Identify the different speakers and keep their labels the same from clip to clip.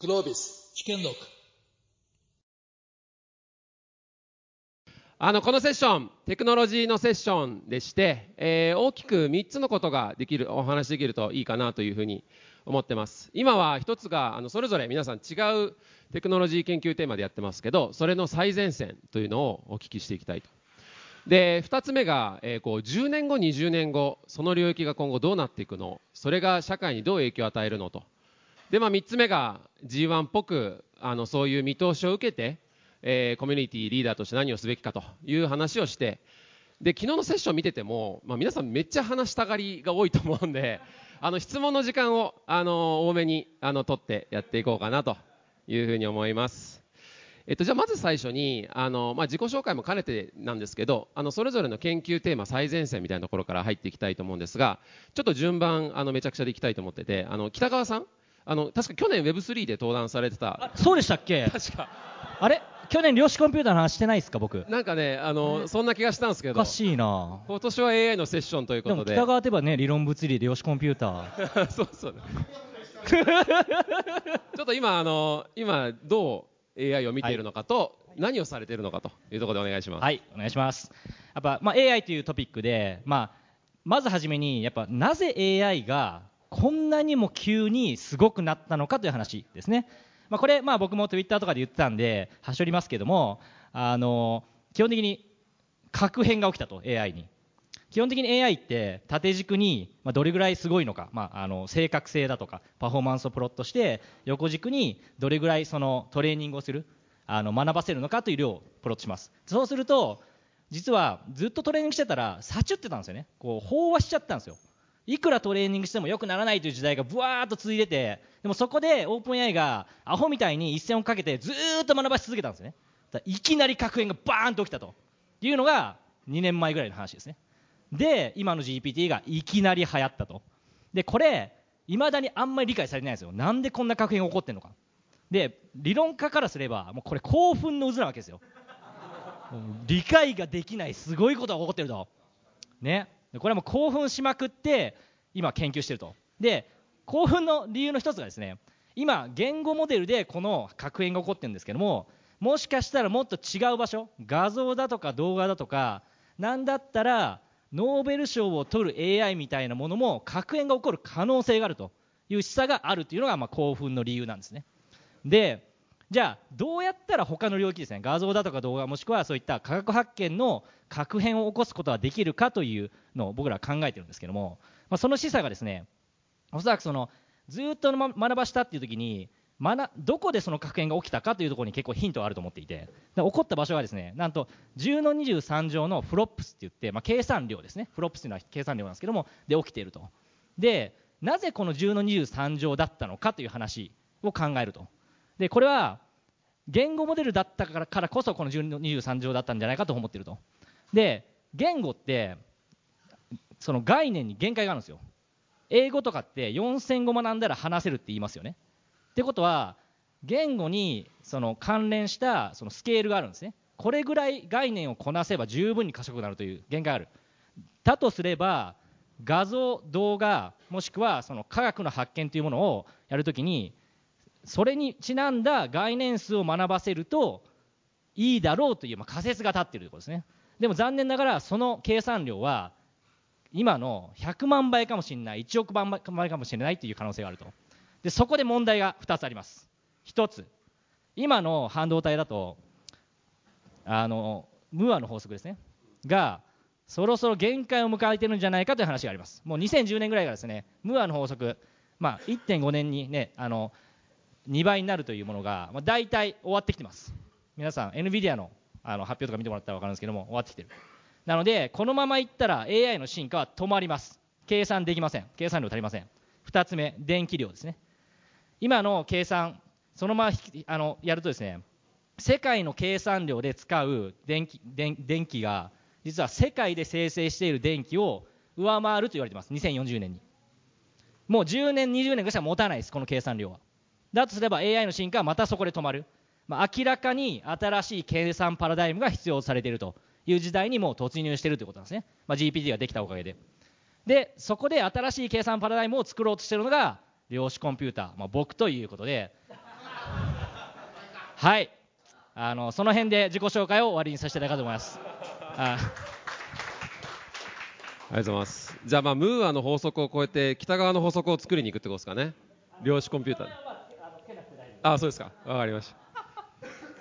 Speaker 1: グロービス
Speaker 2: 試験録。
Speaker 3: あのこのセッションテクノロジーのセッションでして、えー大きく3つのことができるお話しできるといいかなというふうに思ってます。今は1つがあのそれぞれ皆さん違うテクノロジー研究テーマでやってますけどそれの最前線というのをお聞きしていきたいと。で2つ目が、えーこう10年後20年後その領域が今後どうなっていくのそれが社会にどう影響を与えるのとで、まあ、3つ目が G1 っぽくあのそういう見通しを受けて、えーコミュニティリーダーとして何をすべきかという話をしてで昨日のセッション見てても、まあ、皆さんめっちゃ話したがりが多いと思うんで あの質問の時間をあの多めにあの取ってやっていこうかなというふうに思います。えっと、じゃあまず最初にあの、まあ、自己紹介も兼ねてなんですけどあのそれぞれの研究テーマ最前線みたいなところから入っていきたいと思うんですがちょっと順番あのめちゃくちゃでいきたいと思っててあの北川さんあの確か去年 Web3 で登壇されてた。
Speaker 2: あそうでしたっけ？
Speaker 3: 確か。
Speaker 2: あれ？去年量子コンピューターの話してないですか僕？
Speaker 3: なんかねあのそんな気がしたんですけど。
Speaker 2: おかしいな。
Speaker 3: 今年は AI のセッションというこ
Speaker 2: で。も
Speaker 3: とで
Speaker 2: 北川といえばね理論物理量子コンピューター。
Speaker 3: そうそう。ちょっと今あの今どう AI を見ているのかと、何をされているのかというところでお願いします。
Speaker 2: はいお願いします。やっぱ、まあ、AI というトピックで、まあ、まずはじめにやっぱなぜ AI がこんなにも急にすごくなったのかという話ですね、まあ、これ、まあ、僕も Twitter とかで言ってたんではしょりますけどもあの基本的に核変が起きたと AI に。基本的に AI って縦軸にどれぐらいすごいのか、まあ、あの正確性だとかパフォーマンスをプロットして横軸にどれぐらいそのトレーニングをするあの学ばせるのかという量をプロットします。そうすると実はずっとトレーニングしてたらサチュってたんですよね。こう飽和しちゃったんですよ。いくらトレーニングしても良くならないという時代がぶわーっと続いててでもそこでオープン AI がアホみたいに一線をかけてずーっと学ばし続けたんですね。いきなり確変がバーンと起きたと。いうのが2年前ぐらいの話ですね。で今の GPT がいきなり流行ったと。でこれいまだにあんまり理解されてないんですよ。なんでこんな確変が起こってるのか。で理論家からすればもうこれ興奮の渦なわけですよ。理解ができないすごいことが起こってると。ね。これはもう興奮しまくって今研究してると。で興奮の理由の一つがですね今言語モデルでこの確変が起こってるんですけどももしかしたらもっと違う場所画像だとか動画だとかなんだったらノーベル賞を取る AI みたいなものも確変が起こる可能性があるという示唆があるというのがまあ興奮の理由なんですね。でじゃあどうやったら他の領域ですね画像だとか動画もしくはそういった科学発見の確変を起こすことができるかというのを僕らは考えてるんですけども、まあ、その示唆がですねおそらくそのずっと学ばしたっていう時に学どこでその確変が起きたかというところに結構ヒントがあると思っていてで起こった場所はですねなんと10の23乗のフロップスって言って、まあ、計算量ですね。フロップスというのは計算量なんですけどもで起きていると。でなぜこの10の23乗だったのかという話を考えると。でこれは言語モデルだったからからこそこの10の23乗だったんじゃないかと思っていると。で言語ってその概念に限界があるんですよ。英語とかって4000語学んだら話せるって言いますよね。ってことは言語にその関連したそのスケールがあるんですね。これぐらい概念をこなせば十分に賢くなるという限界がある。だとすれば画像動画もしくはその科学の発見というものをやるときにそれにちなんだ概念数を学ばせるといいだろうというまあ仮説が立っているということですね。でも残念ながらその計算量は今の100万倍かもしれない1億万倍かもしれないという可能性があると。でそこで問題が2つあります。1つ今の半導体だとあのムーアの法則ですね。がそろそろ限界を迎えているんじゃないかという話があります。もう2010年ぐらいからですねムーアの法則、まあ、1.5年にねあの2倍になるというものが、まあ、大体終わってきてます。皆さん NVIDIA のあの発表とか見てもらったら分かるんですけども終わってきてる。なのでこのままいったら AI の進化は止まります。計算できません。計算量足りません。2つ目電気量ですね。今の計算そのままあのやるとですね世界の計算量で使う電気電電気が実は世界で生成している電気を上回ると言われています。2040年に。もう10年20年ぐらいしか持たないですこの計算量は。だとすれば AI の進化はまたそこで止まる、まあ、明らかに新しい計算パラダイムが必要されていると。いう時代にもう突入しているということなんですね、まあ、GPT ができたおかげででそこで新しい計算パラダイムを作ろうとしているのが量子コンピューター、まあ、僕ということで はいあのその辺で自己紹介を終わりにさせていただこうと思いますあ
Speaker 3: ありがとうございます。じゃあ、まあ、ムーアの法則を超えて、北側の法則を作りに行くってことですかね。量子コンピューターで。あ、そうですか。わかりました。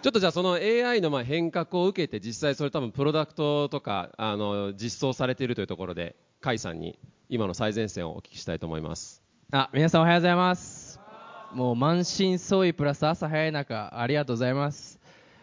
Speaker 3: ちょっとじゃあ、その AI のまあ変革を受けて、実際それ多分プロダクトとか、あの、実装されているというところで、甲斐さんに今の最前線をお聞きしたいと思います。
Speaker 1: あ、皆さんおはようございます。もう満身創痍プラス朝早い中、ありがとうございます。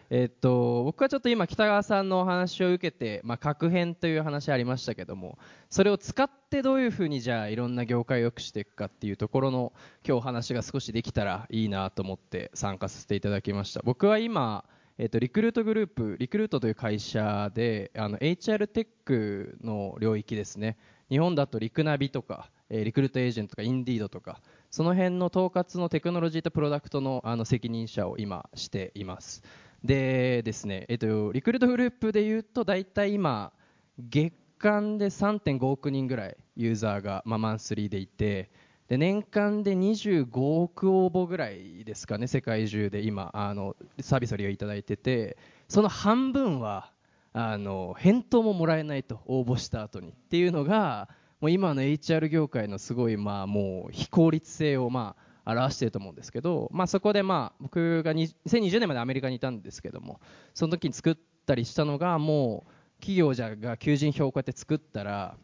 Speaker 1: えっと、僕はちょっと今北川さんのお話を受けて、まあ、核変という話ありましたけども、それを使ってどういうふうにじゃあいろんな業界を良くしていくかっていうところの今日お話が少しできたらいいなと思って参加させていただきました。僕は今、えっと、リクルートグループ、リクルートという会社で、あの、HR テックの領域ですね。日本だとリクナビとか、えーリクルートエージェントとか、インディードとか、その辺の統括のテクノロジーとプロダクトのあの責任者を今しています。でですね、えっと、リクルートグループで言うと、大体今、月間で3.5億人ぐらいユーザーが、まあ、マンスリーでいて、で年間で25億応募ぐらいですかね、世界中で今、あのサービスを利用いただいてて、その半分はあの返答ももらえないと、応募した後にっていうのが、もう今の HR 業界のすごい、まあ、もう非効率性を、まあ、表してると思うんですけど、まあ、そこで、まあ、僕が2020年までアメリカにいたんですけども、その時に作ったりしたのが、もう企業じゃが求人票をこうやって作ったら、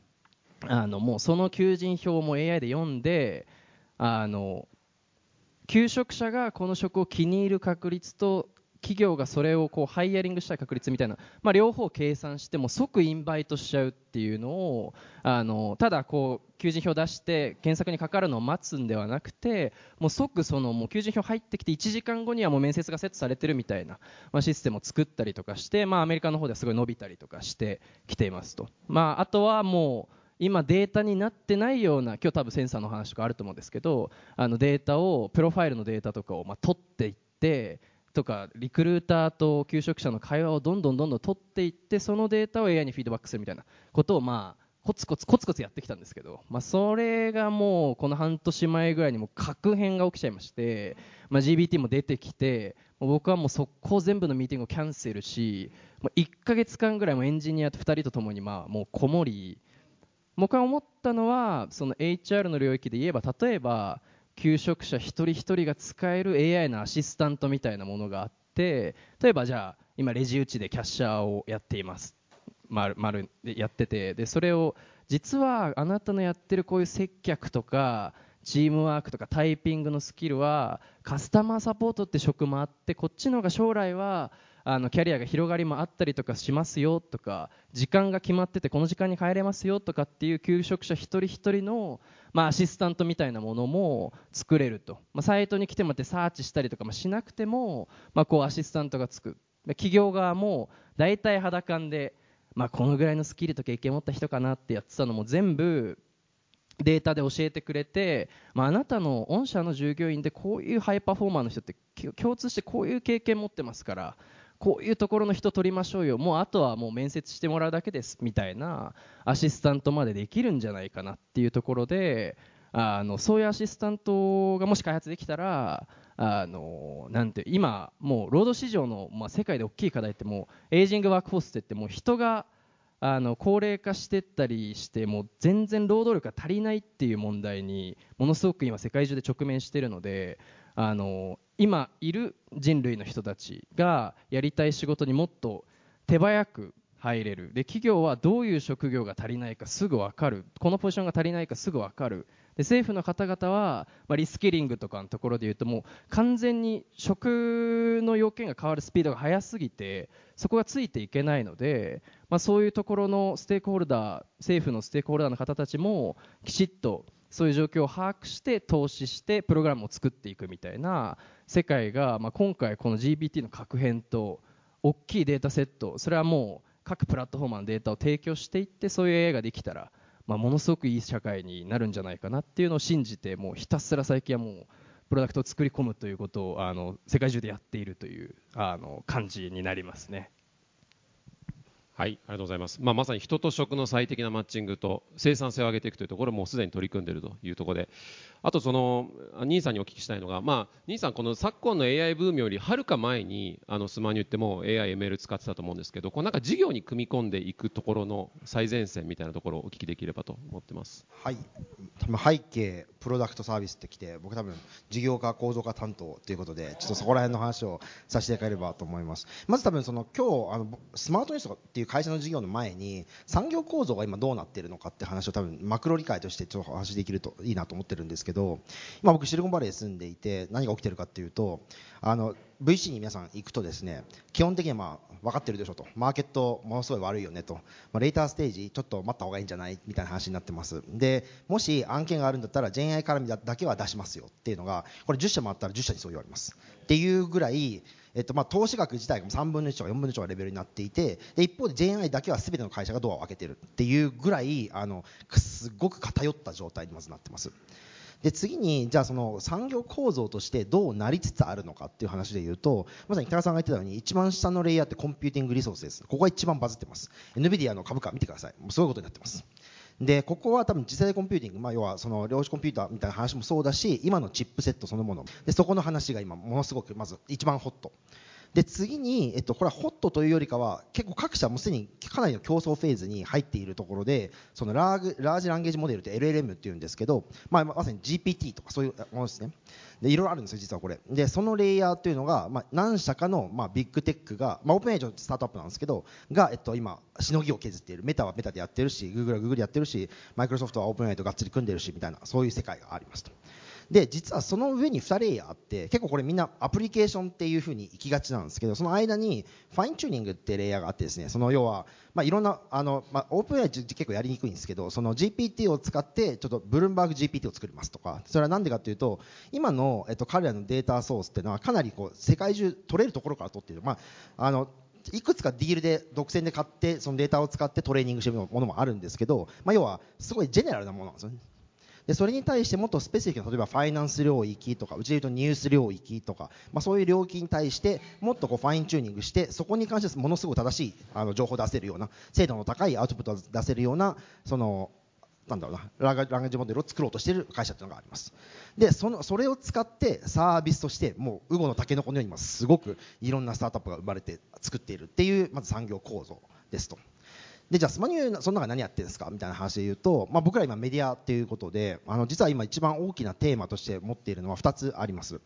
Speaker 1: あのもうその求人票も AI で読んで、あの求職者がこの職を気に入る確率と企業がそれをこうハイヤリングしたい確率みたいな、まあ、両方計算しても即インバイトしちゃうっていうのをあのただこう求人票を出して検索にかかるのを待つんではなくてもう即そのもう求人票入ってきて1時間後にはもう面接がセットされてるみたいな、まあ、システムを作ったりとかして、まあ、アメリカの方ではすごい伸びたりとかしてきていますと、まあ、あとはもう今データになってないような今日多分センサーの話とかあると思うんですけどあのデータをプロファイルのデータとかをまあ取っていってとかリクルーターと求職者の会話をどんどんどんどん取っていってそのデータを AI にフィードバックするみたいなことをまあコツコツコツコツやってきたんですけど、まあ、それがもうこの半年前ぐらいにも確変が起きちゃいまして、まあ、GBT も出てきて僕はもう速攻全部のミーティングをキャンセルし1ヶ月間ぐらいもエンジニアと2人とともにまあもうこもり僕が思ったのはその HR の領域で言えば例えば求職者一人一人が使える AI のアシスタントみたいなものがあって例えばじゃあ今レジ打ちでキャッシャーをやっています。丸丸でやってて。でそれを実はあなたのやってるこういう接客とかチームワークとかタイピングのスキルはカスタマーサポートって職もあってこっちの方が将来はあのキャリアが広がりもあったりとかしますよとか時間が決まっててこの時間に帰れますよとかっていう求職者一人一人の、まあ、アシスタントみたいなものも作れると、まあ、サイトに来てもらってサーチしたりとかもしなくても、まあ、こうアシスタントがつく。企業側も大体肌感で、まあ、このぐらいのスキルと経験を持った人かなってやってたのも全部データで教えてくれて、まあ、あなたの御社の従業員でこういうハイパフォーマーの人って共通してこういう経験持ってますからこういうところの人取りましょうよ。もうあとはもう面接してもらうだけですみたいなアシスタントまでできるんじゃないかなっていうところであのそういうアシスタントがもし開発できたらあのなんて今もう労働市場の、まあ、世界で大きい課題ってもう aging workforce って言ってもう人があの高齢化してったりしてもう全然労働力が足りないっていう問題にものすごく今世界中で直面しているのであの今いる人類の人たちがやりたい仕事にもっと手早く入れる。で企業はどういう職業が足りないかすぐ分かる。このポジションが足りないかすぐ分かる。で政府の方々は、まあ、リスキリングとかのところでいうともう完全に職の要件が変わるスピードが速すぎてそこがついていけないので、まあ、そういうところのステークホルダー政府のステークホルダーの方たちもきちっとそういう状況を把握して投資してプログラムを作っていくみたいな世界が、まあ、今回この GPT の確変と大きいデータセットそれはもう各プラットフォーマーのデータを提供していってそういう AI ができたら、まあ、ものすごくいい社会になるんじゃないかなっていうのを信じてもうひたすら最近はもうプロダクトを作り込むということをあの世界中でやっているというあの感じになりますね。
Speaker 3: はい、ありがとうございます。まあ、まさに人と食の最適なマッチングと生産性を上げていくというところもすでに取り組んでいるというところで、あとその、兄さんにお聞きしたいのが、まあ、兄さんこの昨今の AI ブームよりはるか前に、あの、スマニュっても AI、ML 使ってたと思うんですけど、こうなんか事業に組み込んでいくところの最前線みたいなところをお聞きできればと思ってます。
Speaker 4: はい、多分背景、プロダクトサービスってきて、僕多分事業化、構造化担当ということで、ちょっとそこら辺の話をさせていただければと思います。まず多分その今日あのスマートニュースっていう会社の事業の前に産業構造が今どうなっているのかって話を多分マクロ理解としてちょっと話できるといいなと思ってるんですけど、今僕シリコンバレーに住んでいて何が起きてるかっていうと、あの VC に皆さん行くとですね、基本的にはまあ分かってるでしょと、マーケットものすごい悪いよねと、まあ、レーターステージちょっと待った方がいいんじゃないみたいな話になってます。で、もし案件があるんだったら GenAI 絡みだけは出しますよっていうのが、これ10社もあったら10社にそう言われます。っていうぐらい、えっとまあ、投資額自体が3分の1とか4分の1とかレベルになっていてで一方で JNI だけは全ての会社がドアを開けてるっていうぐらいあのすごく偏った状態にまずなってます。で次にじゃあその産業構造としてどうなりつつあるのかっていう話で言うとまさに北川さんが言ってたように一番下のレイヤーってコンピューティングリソースですここが一番バズってます。NVIDIA の株価見てください。もうそういうことになってます。でここは多分次世代コンピューティング、まあ、要はその量子コンピューターみたいな話もそうだし今のチップセットそのもの。でそこの話が今ものすごくまず一番ホット。で次に、えっと、これはホットというよりかは結構各社もすでにかなりの競争フェーズに入っているところでその lar large language model って LLM っていうんですけど、まあ、まさに GPT とかそういうものですね。でいろいろあるんですよ実はこれ。でそのレイヤーというのが、まあ、何社かの、まあ、ビッグテックが、まあ、 OpenAI のスタートアップなんですけどが、えっと、今しのぎを削っている。メタはメタでやってるしグーグルはグーグルでやってるしマイクロソフトは OpenAI とがっつり組んでるしみたいなそういう世界がありますと。で実はその上に2レイヤーあって結構これみんなアプリケーションっていう風に行きがちなんですけどその間にファインチューニングってレイヤーがあってですねその要はまあいろんなあのまあオープン AI って結構やりにくいんですけどその GPT を使ってちょっとブルームバーグ GPT を作りますとかそれはなんでかというと今のえっと彼らのデータソースっていうのはかなりこう世界中取れるところから取っているまああのいくつかディールで独占で買ってそのデータを使ってトレーニングしてるものもあるんですけど、まあ、要はすごいジェネラルなものなんですよね。でそれに対してもっとスペシフィックな例えばファイナンス領域とかうちで言うとニュース領域とか、まあ、そういう領域に対してもっとこうファインチューニングしてそこに関してものすごく正しいあの情報を出せるような精度の高いアウトプットを出せるようなそのなんだろうな Large Language Model を作ろうとしている会社というのがあります。でそのそれを使ってサービスとしてもう雨後のタケノコのように今すごくいろんなスタートアップが生まれて作っているっていうまず産業構造ですと。でじゃあスマニューその中で何やってるんですかみたいな話で言うと、まあ、僕ら今メディアっていうことであの実は今一番大きなテーマとして持っているのは2つあります。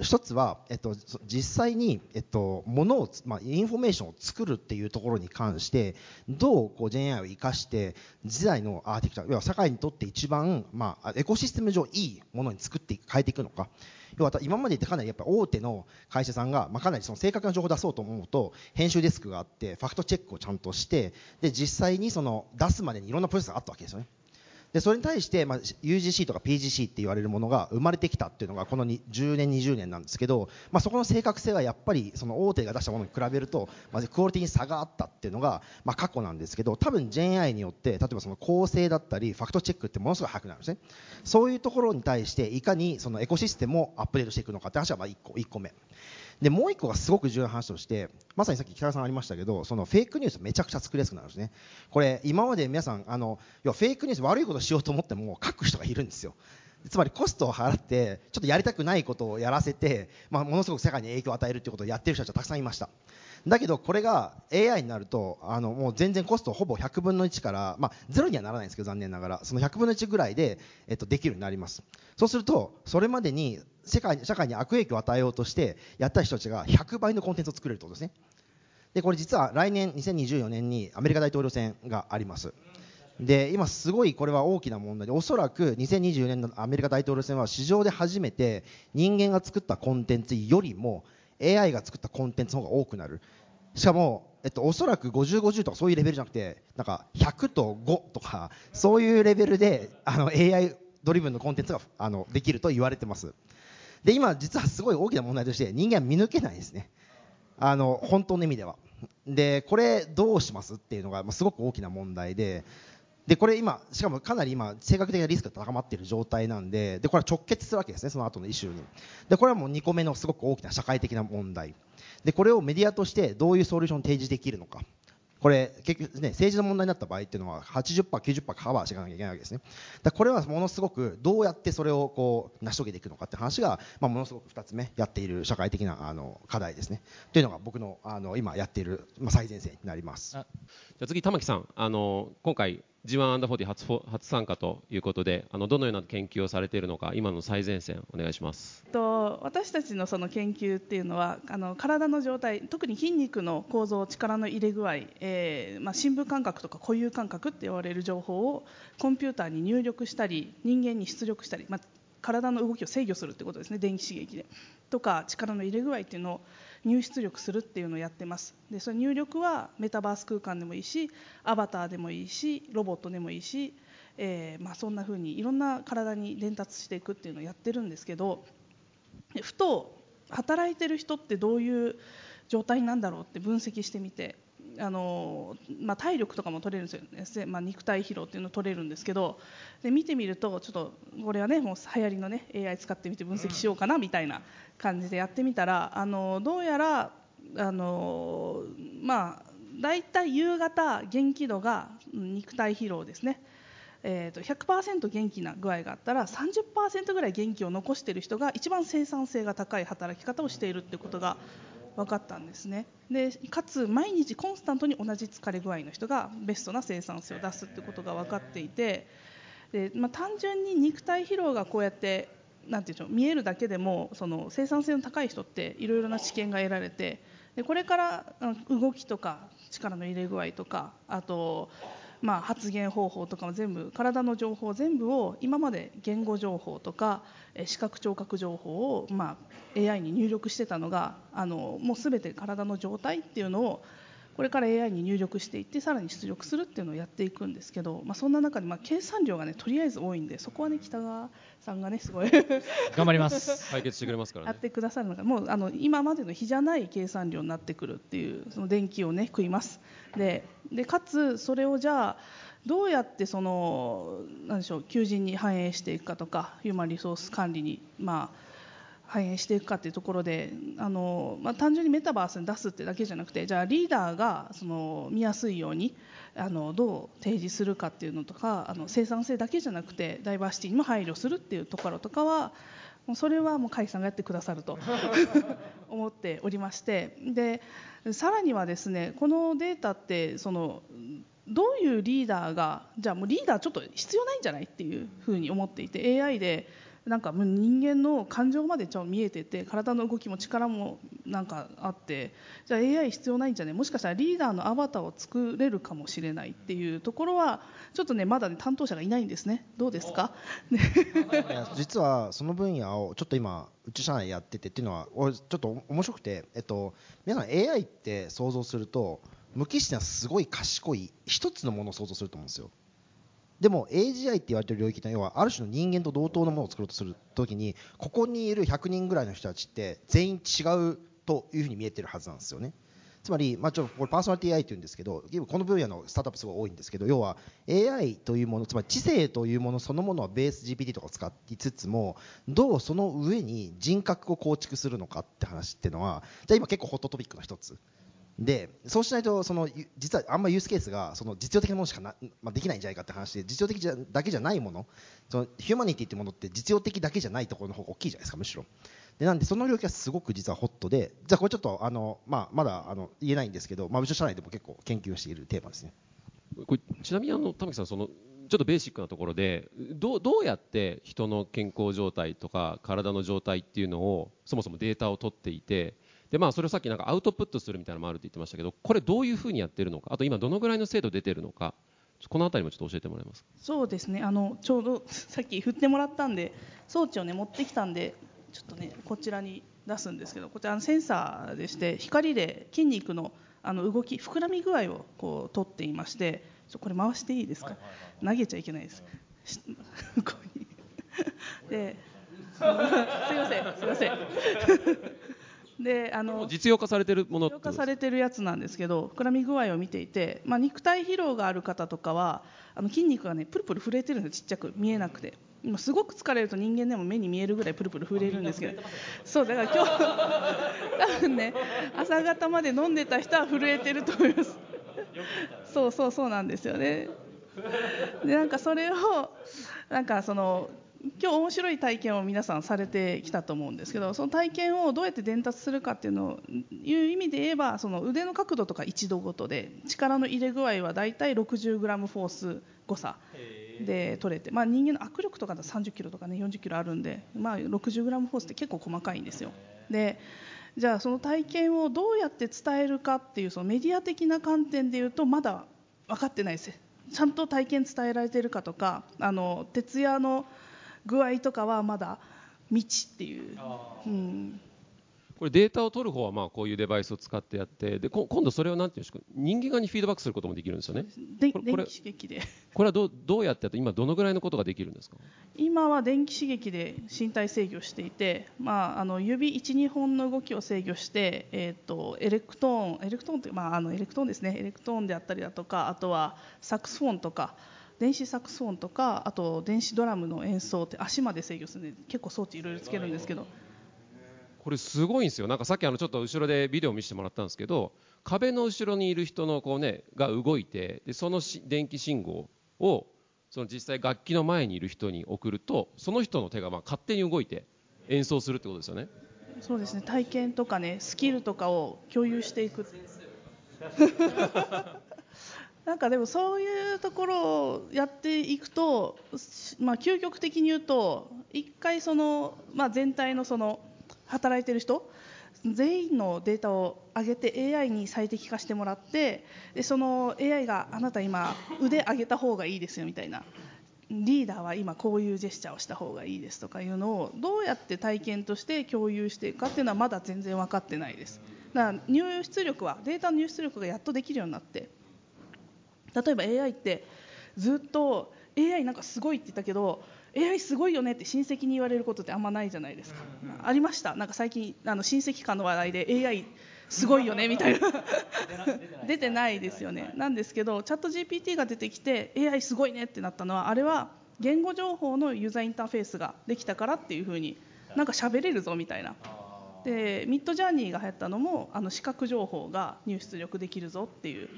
Speaker 4: 一つは、えっと、実際に、えっと、ものを、まあ、インフォメーションを作るっていうところに関してどうこう GenAI を生かして時代のアーティクチャ要は社会にとって一番、まあ、エコシステム上いいものに作って変えていくのか。要は今までってかなりやっぱ大手の会社さんが、まあ、かなりその正確な情報を出そうと思うと編集デスクがあってファクトチェックをちゃんとしてで実際にその出すまでにいろんなプロセスがあったわけですよね。でそれに対して、まあ、UGC とか PGC って言われるものが生まれてきたっていうのがこの10年20年なんですけど、まあ、そこの正確性はやっぱりその大手が出したものに比べると、まずクオリティに差があったっていうのが、まあ、過去なんですけど多分 GenAI によって例えばその構成だったりファクトチェックってものすごい早くなるんですね。そういうところに対していかにそのエコシステムをアップデートしていくのかって話はまあ 1, 個1個目。でもう1個がすごく重要な話としてまさにさっき北川さんありましたけどそのフェイクニュースめちゃくちゃ作りやすくなるんですね。これ今まで皆さんあの要はフェイクニュース悪いことしようと思っても書く人がいるんですよ。つまりコストを払ってちょっとやりたくないことをやらせて、まあ、ものすごく世界に影響を与えるということをやってる人たちはたくさんいました。だけどこれが AI になるとあのもう全然コストほぼ100分の1から、まあ、ゼロにはならないんですけど残念ながら。その100分の1ぐらいで、えっと、できるようになります。そうするとそれまでに世界社会に悪影響を与えようとしてやった人たちが100倍のコンテンツを作れるということですね。でこれ実は来年2024年にアメリカ大統領選があります。で今すごいこれは大きな問題でおそらく2024年のアメリカ大統領選は史上で初めて人間が作ったコンテンツよりも AI が作ったコンテンツの方が多くなる。しかも、えっと、おそらく50、50とかそういうレベルじゃなくてなんか100と5とかそういうレベルであの AI ドリブンのコンテンツがあのできると言われてます。で今実はすごい大きな問題として人間は見抜けないですね。あの本当の意味では。でこれどうしますっていうのがすごく大きな問題ででこれ今しかもかなり今性格的なリスクが高まっている状態なんででこれは直結するわけですねその後のイシューに。でこれはもう2個目のすごく大きな社会的な問題。でこれをメディアとしてどういうソリューションを提示できるのか。これ結局ね政治の問題になった場合っていうのは 80%90% カバーしていかなきゃいけないわけですね。だこれはものすごくどうやってそれをこう成し遂げていくのかって話が、まあ、ものすごく2つ目やっている社会的なあの課題ですね。というのが僕のあの今やっている、まあ、最前線になります。
Speaker 3: じゃ次玉木さん。あの今回 G1 アンダー40初初参加ということであのどのような研究をされているのか今の最前線お願いします。
Speaker 5: と私たちのその研究っていうのはあの体の状態特に筋肉の構造力の入れ具合、えーまあ、深部感覚とか固有感覚って言われる情報をコンピューターに入力したり人間に出力したり、まあ、体の動きを制御するってことですね電気刺激で。とか力の入れ具合っていうのを入出力するっていうのをやってます。でその入力はメタバース空間でもいいしアバターでもいいしロボットでもいいし、えーまあ、そんな風にいろんな体に伝達していくっていうのをやってるんですけどふと働いてる人ってどういう状態なんだろうって分析してみてあのまあ、体力とかも取れるんですよ、ね。まあ、肉体疲労っていうのを取れるんですけどで見てみるとちょっとこれはねもう流行りのね AI 使ってみて分析しようかなみたいな感じでやってみたらあのどうやらあのまあ大体夕方元気度が肉体疲労ですね。えー、と100%元気な具合があったら30%ぐらい元気を残している人が一番生産性が高い働き方をしているということが分かったんですね。でかつ毎日コンスタントに同じ疲れ具合の人がベストな生産性を出すってことが分かっていてで、まあ、単純に肉体疲労がこうやってなんていうの見えるだけでもその生産性の高い人っていろいろな知見が得られてでこれから動きとか力の入れ具合とかあとまあ、発言方法とかも全部体の情報全部を今まで言語情報とか視覚聴覚情報を、まあ、AI に入力してたのがあのもう全て体の状態っていうのをこれから AI に入力していってさらに出力するっていうのをやっていくんですけど、まあ、そんな中でまあ計算量がねとりあえず多いんでそこはね北川さんがねすごい
Speaker 2: 頑張ります。
Speaker 3: 解決してくれますから、ね、
Speaker 5: やってくださるのがもうあの今までの比じゃない計算量になってくるっていうその電気をね食います。ででかつそれをじゃあどうやってそのなんでしょう求人に反映していくかとかヒューマンリソース管理にまあ反映していくかというところであの、まあ、単純にメタバースに出すってだけじゃなくてじゃあリーダーがその見やすいようにあのどう提示するかっていうのとかあの生産性だけじゃなくてダイバーシティにも配慮するっていうところとかはもうそれはもう甲斐さんがやってくださると 思っておりましてでさらにはですねこのデータってそのどういうリーダーがじゃあもうリーダーちょっと必要ないんじゃないっていうふうに思っていて AI でなんか人間の感情までちゃ見えてて体の動きも力もなんかあってじゃあ AI 必要ないんじゃね？もしかしたらリーダーのアバターを作れるかもしれないっていうところはちょっとねまだね担当者がいないんですね。どうですか？
Speaker 4: 実はその分野をちょっと今うち社内やっててっていうのはちょっと面白くて、えっと、皆さん AI って想像すると無機質なすごい賢い一つのものを想像すると思うんですよでも AGI って言われてる領域の要はある種の人間と同等のものを作ろうとするときにここにいる100人ぐらいの人たちって全員違うというふうに見えてるはずなんですよね。つまり、まあ、ちょこれパーソナリティ AI というんですけどこの分野のスタートアップすごい多いんですけど要は AI というものつまり知性というものそのものはベース GPT とかを使いつつもどうその上に人格を構築するのかって話っていうのはじゃ今結構ホットトピックの一つ。でそうしないとその実はあんまりユースケースがその実用的なものしかな、まあ、できないんじゃないかって話で実用的じゃだけじゃないもの。そのヒューマニティってものって実用的だけじゃないところの方が大きいじゃないですかむしろ。でなんでその領域はすごく実はホットでじゃあこれちょっとあの、まあ、まだあの言えないんですけど、まあ、うちの社内でも結構研究しているテーマですね。
Speaker 3: これちなみにあの玉木さんそのちょっとベーシックなところでどうどうやって人の健康状態とか体の状態っていうのをそもそもデータを取っていてでまあ、それをさっきなんかアウトプットするみたいなのもあるって言ってましたけどこれどういうふうにやってるのかあと今どのぐらいの精度出てるのかこの辺りもちょっと教えてもらえます
Speaker 5: そうですね。あのちょうどさっき振ってもらったんで装置をね持ってきたんでちょっとねこちらに出すんですけどこちらのセンサーでして光で筋肉のあの動き膨らみ具合をこう取っていましてこれ回していいですか、投げちゃいけないです。こうに。で すいませんすいませんであの
Speaker 3: 実用化されてるもの
Speaker 5: 実用化されてるやつなんですけど膨らみ具合を見ていて、まあ、肉体疲労がある方とかはあの筋肉がねプルプル震えてるんですちっちゃく。見えなくて。今すごく疲れると人間でも目に見えるぐらいプルプル震えるんですけど。そうだから今日多分ね朝方まで飲んでた人は震えてると思います。そうそうそうなんですよね。でなんかそれをなんかその今日面白い体験を皆さんされてきたと思うんですけどその体験をどうやって伝達するかっていうのをいう意味で言えばその腕の角度とか1度ごとで力の入れ具合はだいたい 60g フォース誤差で取れて、まあ、人間の握力とかだと30キロとかね40キロあるんで、まあ、60g フォースって結構細かいんですよ。でじゃあその体験をどうやって伝えるかっていうそのメディア的な観点で言うとまだ分かってないです。ちゃんと体験伝えられてるかとかあの徹夜の具合とかはまだ未知っていう、うん、
Speaker 3: これデータを取る方はまあこういうデバイスを使ってやってでこ今度それをなんていうんですか人間側にフィードバックすることもできるんですよね。
Speaker 5: で
Speaker 3: これこれ
Speaker 5: 電気刺激で。
Speaker 3: これはどうどうやってやって今どのぐらいのことができるんですか？
Speaker 5: 今は電気刺激で身体制御していて、まあ、あの指12本の動きを制御して、えー、とエレクトーンエレクトーンって、まあ、あのエレクトーンですね。エレクトーンであったりだとかあとはサックスフォンとか電子サックスフォンとかあと電子ドラムの演奏って足まで制御するんで結構装置いろいろつけるんですけど。
Speaker 3: これすごいんですよ。なんかさっきあのちょっと後ろでビデオ見せてもらったんですけど壁の後ろにいる人のこうねが動いてでそのし電気信号をその実際楽器の前にいる人に送るとその人の手がまあ勝手に動いて演奏するってことですよね。
Speaker 5: そうですね。体験とかねスキルとかを共有していく なんかでもそういうところをやっていくと、まあ、究極的に言うと一回その、まあ、全体のその働いてる人全員のデータを上げて AI に最適化してもらってでその AI があなた今腕上げた方がいいですよみたいな。リーダーは今こういうジェスチャーをした方がいいですとかいうのをどうやって体験として共有していくかっていうのはまだ全然分かってないです。だから入出力はデータの入出力がやっとできるようになって例えば AI ってずっと AI なんかすごいって言ったけど AI すごいよねって親戚に言われることってあんまないじゃないですか、ありました？なんか最近あの親戚間の話題で AI すごいよねみたいな。出てない。ですよね。なんですけどチャット GPT が出てきて AI すごいねってなったのはあれは言語情報のユーザーインターフェースができたからっていう風になんか喋れるぞみたいな。でミッドジャーニーが流行ったのもあの視覚情報が入出力できるぞっていう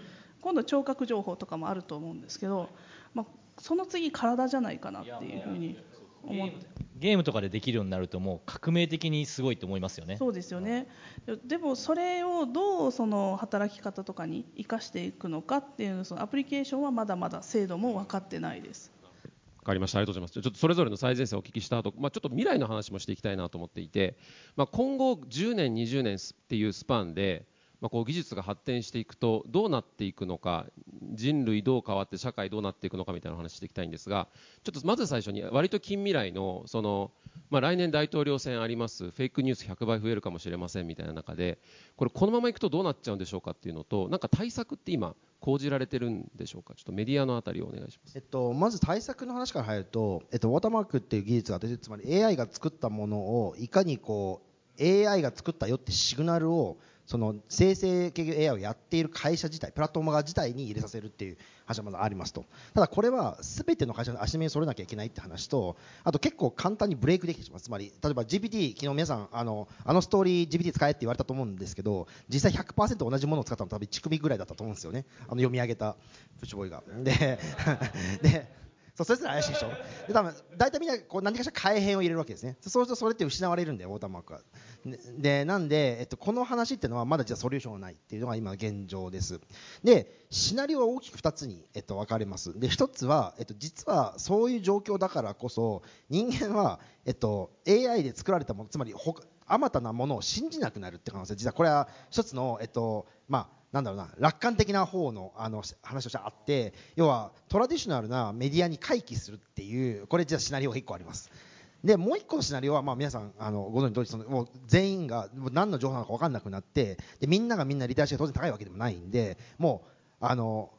Speaker 5: 今度聴覚情報とかもあると思うんですけど、まあ、その次体じゃないかなっていうふうに思って
Speaker 2: ゲームとかでできるようになるともう革命的にすごいと思いますよね。
Speaker 5: そうですよね。でもそれをどうその働き方とかに生かしていくのかっていうそのアプリケーションはまだまだ精度も分かってないです。
Speaker 3: わかりました。ありがとうございます。ちょっとそれぞれの最前線をお聞きした後、まあちょっと未来の話もしていきたいなと思っていて、まあ、今後10年20年っていうスパンでまあ、こう技術が発展していくとどうなっていくのか人類どう変わって社会どうなっていくのかみたいな話していきたいんですがちょっとまず最初に割と近未来のその、まあ、来年大統領選ありますフェイクニュース100倍増えるかもしれませんみたいな中でこれこのままいくとどうなっちゃうんでしょうかっていうのとなんか対策って今講じられてるんでしょうか？ちょっとメディアのあたりをお願いします。
Speaker 4: えっと、まず対策の話から入ると、えっと、ウォーターマークっていう技術が出てつまり AI が作ったものをいかにこう AI が作ったよってシグナルをその生成系 AI をやっている会社自体プラットフォーム側自体に入れさせるっていう話はまだありますと。ただこれは全ての会社の足並みを揃えなきゃいけないって話とあと結構簡単にブレイクできてしまう。つまり例えば GPT 昨日皆さんあのあのストーリー GPT 使えって言われたと思うんですけど実際100%同じものを使ったの多分1組ぐらいだったと思うんですよね。あの読み上げたプッシュボーイが。ででそうそれぞれ怪しいでしょで多分大体みんなこう何かしら改変を入れるわけですね。そうするとそれって失われるんでウォーターマークは。でなんで、えっと、この話っていうのはまだじゃソリューションがないっていうのが今の現状です。でシナリオは大きく2つに、えっと、分かれます。で1つは、えっと、実はそういう状況だからこそ人間は、えっと、AI で作られたものつまりほあまたなものを信じなくなるって可能性実はこれは一つの、えっとまあ、なんだろうな楽観的な方のあの話としてあって要はトラディショナルなメディアに回帰するっていうこれ実はシナリオが1個あります。でもう1個のシナリオは、まあ、皆さんあのご存知の通りそのもう全員が何の情報なのか分かんなくなってでみんながみんなリテラシーが当然高いわけでもないんでもうあの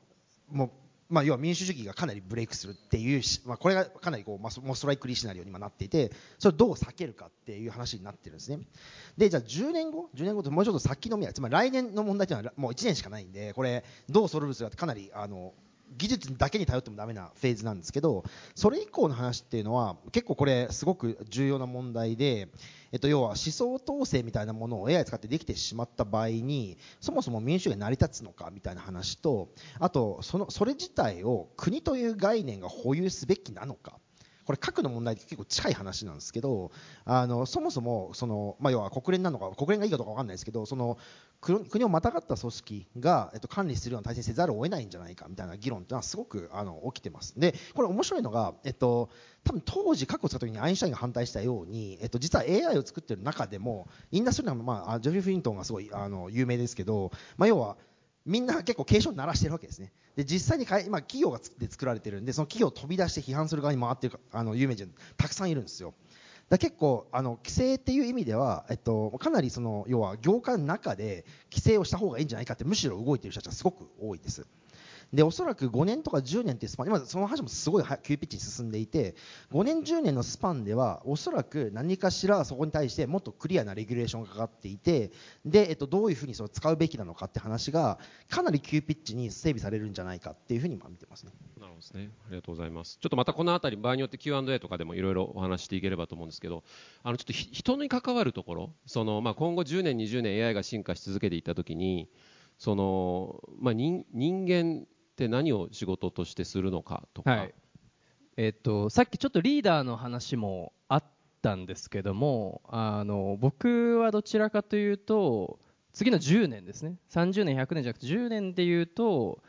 Speaker 4: もうまあ、要は民主主義がかなりブレイクするっていうし、まあ、これがかなりこう、まあ、モストライクリーシナリオに今なっていてそれをどう避けるかっていう話になってるんですね。でじゃあ10年後？10年後ともうちょっと先の未来。つまり来年の問題というのはもう1年しかないんでこれどうソルブするかってかなりあの技術だけに頼ってもダメなフェーズなんですけどそれ以降の話っていうのは結構これすごく重要な問題で、えっと、要は思想統制みたいなものを AI 使ってできてしまった場合にそもそも民主主義が成り立つのかみたいな話とあとそのそれ自体を国という概念が保有すべきなのかこれ核の問題って結構近い話なんですけどあのそもそもその、まあ、要は国連なのか国連がいいかどうか分かんないですけどその国をまたがった組織が、えっと、管理するような体制にせざるを得ないんじゃないかみたいな議論というのはすごくあの起きてますでこれ面白いのが、えっと、多分当時核を使った時にアインシュタインが反対したように、えっと、実は AI を作ってる中でもインダストリーの、まあ、ジョフィー・フィントンがすごいあの有名ですけど、まあ、要はみんな結構警鐘を鳴らしてるわけですね。で実際にか、今企業がで作られてるんでその企業を飛び出して批判する側に回ってるあの有名人たくさんいるんですよ。だ結構あの規制っていう意味では、えっと、かなりその要は業界の中で規制をした方がいいんじゃないかってむしろ動いている人たちがすごく多いです。でおそらく5年とか10年っていうスパン今その話もすごい急ピッチに進んでいて5年10年のスパンではおそらく何かしらそこに対してもっとクリアなレギュレーションがかかっていてで、えっと、どういうふうにそれ使うべきなのかって話がかなり急ピッチに整備されるんじゃないかっていうふうに見てますね。
Speaker 3: なるほどですね。ありがとうございます。ちょっとまたこのあたり場合によって Q&A とかでもいろいろお話していければと思うんですけど、あのちょっと人に関わるところ、そのまあ今後10年20年 AI が進化し続けていったときに、そのまあ人人間って何を仕事としてするのかとか、はい、
Speaker 1: え、っとさっきちょっとリーダーの話もあったんですけどもあの僕はどちらかというと次の10年ですね。30年100年じゃなくて10年でいうと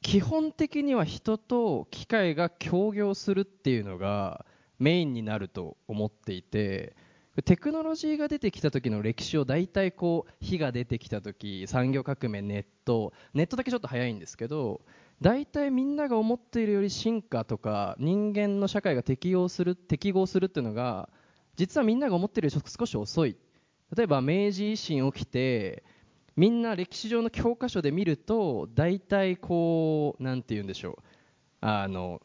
Speaker 1: 基本的には人と機械が協業するっていうのがメインになると思っていてテクノロジーが出てきた時の歴史を大体こう火が出てきた時産業革命ネットネットだけちょっと早いんですけど大体みんなが思っているより進化とか人間の社会が適応する適合するっていうのが実はみんなが思っているより少し遅い。例えば明治維新起きてみんな歴史上の教科書で見ると大体こう何て言うんでしょう。あの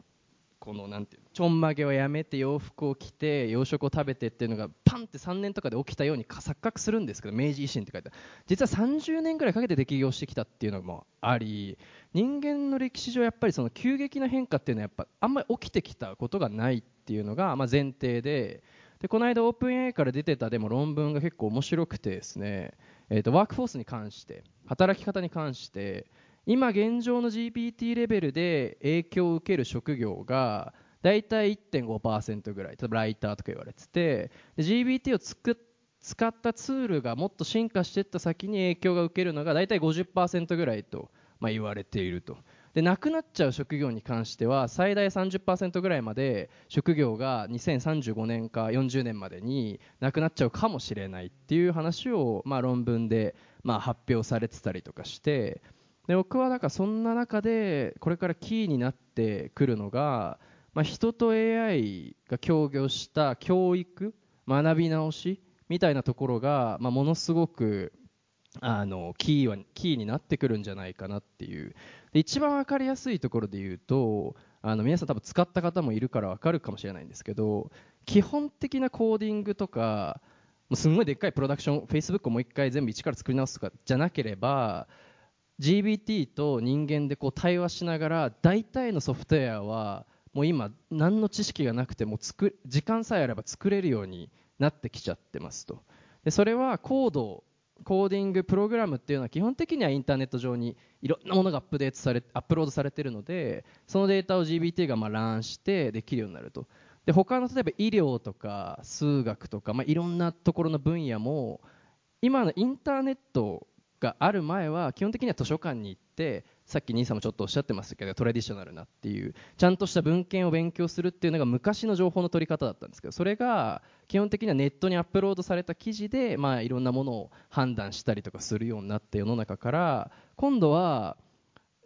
Speaker 1: このなんてちょんまげをやめて洋服を着て洋食を食べてっていうのがパンって3年とかで起きたように錯覚するんですけど明治維新って書いてある。実は30年ぐらいかけて適合してきたっていうのもあり人間の歴史上やっぱりその急激な変化っていうのはやっぱあんまり起きてきたことがないっていうのがま前提ででこの間オープン a から出てたでも論文が結構面白くてですね、えー、とワークフォースに関して働き方に関して今現状の GPT レベルで影響を受ける職業が大体1.5%ぐらい例えばライターとか言われてて GBT を使ったツールがもっと進化していった先に影響が受けるのが大体50%ぐらいと、まあ、言われていると。でなくなっちゃう職業に関しては最大30%ぐらいまで職業が2035年か40年までになくなっちゃうかもしれないっていう話を、まあ、論文で、まあ、発表されてたりとかしてで僕はだかそんな中でこれからキーになってくるのがまあ、人と AI が協業した教育学び直しみたいなところが、まあ、ものすごくあのキーはキーになってくるんじゃないかなっていう。で一番分かりやすいところで言うとあの皆さん多分使った方もいるから分かるかもしれないんですけど基本的なコーディングとかもうすんごいでっかいプロダクション Facebook をもう一回全部一から作り直すとかじゃなければ GBT と人間でこう対話しながら大体のソフトウェアはもう今何の知識がなくても作時間さえあれば作れるようになってきちゃってますと。でそれはコードコーディングプログラムっていうのは基本的にはインターネット上にいろんなものがアップデートされアップロードされてるのでそのデータを GBT がまあランしてできるようになると。で他の例えば医療とか数学とか、まあ、いろんなところの分野も今のインターネットがある前は基本的には図書館に行ってさっき兄さんもちょっとおっしゃってましたけどトラディショナルなっていうちゃんとした文献を勉強するっていうのが昔の情報の取り方だったんですけどそれが基本的にはネットにアップロードされた記事で、まあ、いろんなものを判断したりとかするようになった世の中から今度は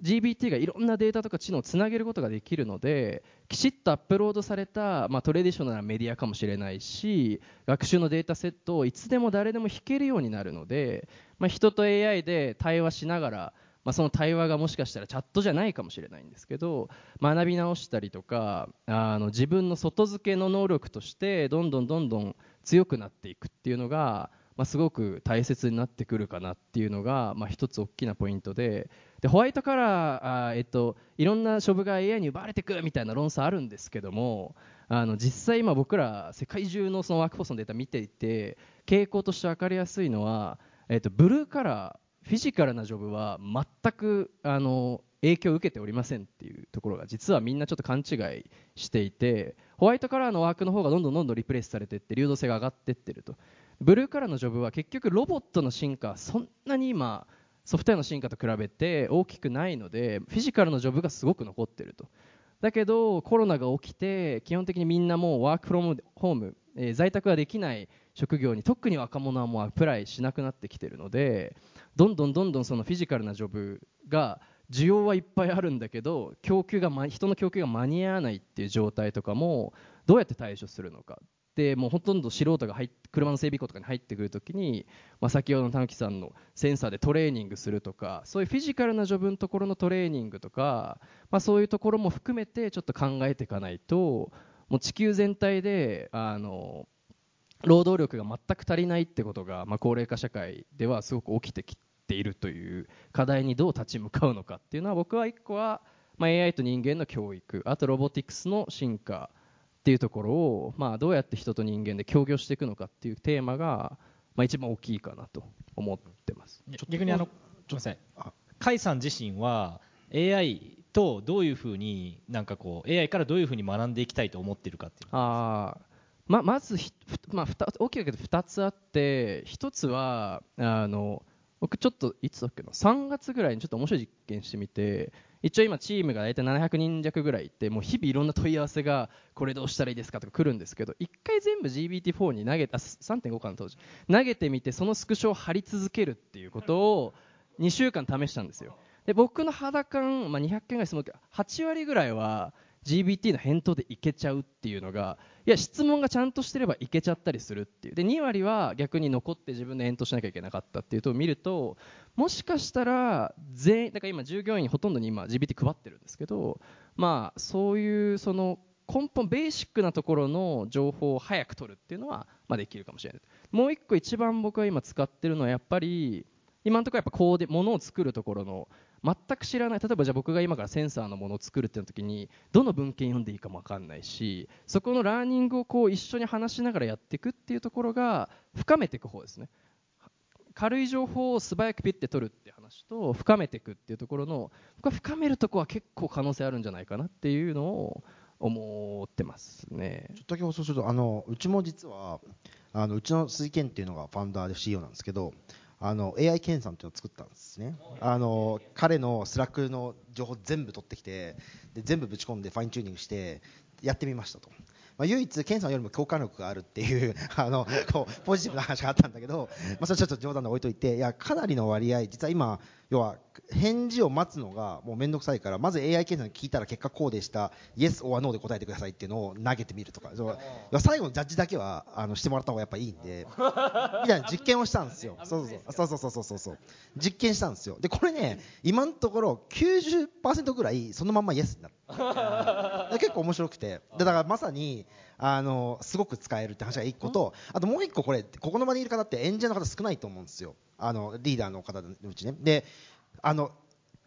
Speaker 1: GBT がいろんなデータとか知能をつなげることができるのできちっとアップロードされた、まあ、トレディショナルなメディアかもしれないし学習のデータセットをいつでも誰でも弾けるようになるので、まあ、人と AI で対話しながらまあ、その対話がもしかしたらチャットじゃないかもしれないんですけど学び直したりとかあの自分の外付けの能力としてどんどんどんどん強くなっていくっていうのがまあ、すごく大切になってくるかなっていうのが、まあ、一つ大きなポイントで。でホワイトカラーあ、えっと、いろんな処分が AI に奪われていくみたいな論争あるんですけどもあの実際今僕ら世界中のそのワークフォースのデータ見ていて傾向として分かりやすいのは、えっと、ブルーカラー。フィジカルなジョブは全くあの影響を受けておりませんっていうところが実はみんなちょっと勘違いしていてホワイトカラーのワークの方がどんどんどんどんリプレイスされていって流動性が上がっていってると。ブルーカラーのジョブは結局ロボットの進化そんなに今ソフトウェアの進化と比べて大きくないのでフィジカルのジョブがすごく残ってると。だけどコロナが起きて基本的にみんなもうワークフロムホーム、えー在宅ができない職業に特に若者はもうアプライしなくなってきてるのでどんどんどんどんそのフィジカルなジョブが需要はいっぱいあるんだけど供給がま人の供給が間に合わないっていう状態とかもどうやって対処するのかでもうほとんど素人が入っ車の整備工とかに入ってくるときに、まあ、先ほどのたぬきさんのセンサーでトレーニングするとかそういうフィジカルなジョブのところのトレーニングとか、まあ、そういうところも含めてちょっと考えていかないともう地球全体であの労働力が全く足りないってことが、まあ、高齢化社会ではすごく起きてきているという課題にどう立ち向かうのかっていうのは僕は1個は、まあ、AI と人間の教育あとロボティクスの進化っていうところを、まあ、どうやって人と人間で協業していくのかっていうテーマが、まあ、一番大きいかなと思ってます。
Speaker 2: 逆にあのごめんなさ甲斐さん自身は AI とどういうふうになんかこう AI からどういうふうに学んでいきたいと思っているかっていう
Speaker 1: あーままずひ、まあ、大きく分けて2つあって1つはあの僕ちょっといつだっけな3月ぐらいにちょっと面白い実験してみて一応今チームが大体700人弱ぐらいいてもう日々いろんな問い合わせがこれどうしたらいいですかとか来るんですけど1回全部 GBT4 に投げた3.5かな当時投げてみてそのスクショを貼り続けるっていうことを2週間試したんですよ。で僕の肌感、まあ、200件ぐらい質問8割ぐらいは GBT の返答でいけちゃうっていうのがいや質問がちゃんとしてればいけちゃったりするっていう。で2割は逆に残って自分で返答しなきゃいけなかったっていうと見るともしかしたら全員だから今従業員ほとんどに今 GBT 配ってるんですけどまあそういうその根本ベーシックなところの情報を早く取るっていうのは、まあ、できるかもしれない。もう一個一番僕が今使ってるのはやっぱり今のところやっぱコーデ物を作るところの全く知らない例えばじゃあ僕が今からセンサーのものを作るっていう時にどの文献読んでいいかも分かんないしそこのラーニングをこう一緒に話しながらやっていくっていうところが深めていく方ですね。軽い情報を素早くピッて取るって話と深めていくっていうところの僕は深めるところは結構可能性あるんじゃないかなっていうのを思ってますね。
Speaker 4: ちょっとだけ放送するとあのうちも実はあのうちの鈴木健っていうのが founder で CEO なんですけどあの AI ケンさんっていうのを作ったんですねあの彼の Slack の情報全部取ってきてで全部ぶち込んでファインチューニングしてやってみましたと。まあ、唯一、ケンさんよりも共感力があるっていう あのこうポジティブな話があったんだけど、まあ、それちょっと冗談で置いといていやかなりの割合実は今要は返事を待つのがもう面倒くさいからまず AI 検査に聞いたら結果こうでした。Yes or No で答えてくださいっていうのを投げてみるとか。そう最後のジャッジだけはあのしてもらった方がやっぱいいんでみたいな実験をしたんですよ。そうそうそう。そうそうそうそう実験したんですよ。でこれね今のところ90%ぐらいそのまんま Yes になる で結構面白くて。でだからまさにあのすごく使えるって話が1個とあともう1個これここの場にいる方ってエンジニアの方少ないと思うんですよ。あのリーダーの方のうちね。であの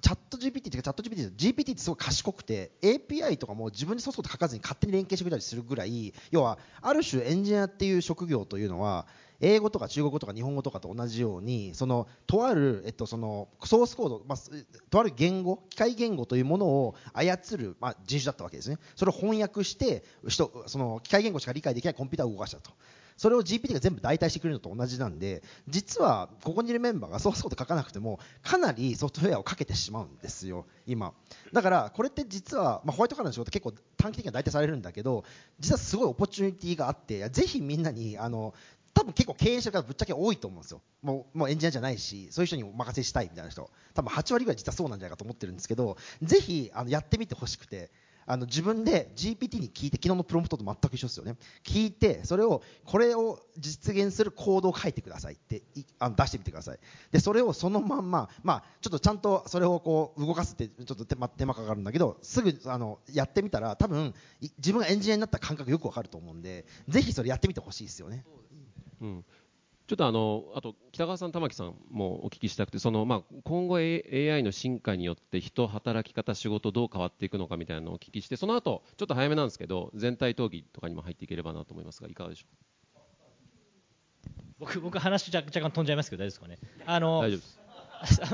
Speaker 4: チャット GPT ってチャット GPT って GPT ってすごい賢くて API とかも自分でソフト書かずに勝手に連携してくれたりするぐらい要はある種エンジニアっていう職業というのは英語とか中国語とか日本語とかと同じようにそのとある、えっと、そのソースコード、まあ、とある言語機械言語というものを操る、まあ、人種だったわけですね。それを翻訳して人その機械言語しか理解できないコンピューターを動かしたと。それを GPT が全部代替してくれるのと同じなんで実はここにいるメンバーがソースコード書かなくてもかなりソフトウェアをかけてしまうんですよ今。だからこれって実は、まあ、ホワイトカラーの仕事結構短期的には代替されるんだけど実はすごいオポチュニティがあってぜひみんなにあの多分結構経営者がぶっちゃけ多いと思うんですよ。もうもうエンジニアじゃないしそういう人にお任せしたいみたいな人。多分8割ぐらい実はそうなんじゃないかと思ってるんですけどぜひあのやってみてほしくてあの自分で GPT に聞いて昨日のプロンプトと全く一緒ですよね。聞いてそれをこれを実現するコードを書いてくださいってあの出してみてください。でそれをそのまんま、まあ、ちょっとちゃんとそれをこう動かすってちょっと手間手間かかるんだけどすぐあのやってみたら多分自分がエンジニアになった感覚よくわかると思うんでぜひそれやってみてほしいですよね。
Speaker 3: うん、ちょっとあのあと北川さん、玉木さんもお聞きしたくてその、まあ、今後 A- AI の進化によって人、働き方、仕事どう変わっていくのかみたいなのをお聞きしてその後ちょっと早めなんですけど全体討議とかにも入っていければなと思いますがいかがでしょ
Speaker 2: 僕僕話若若干飛んじゃいますけど大丈夫ですかね？あの
Speaker 3: う大丈夫です。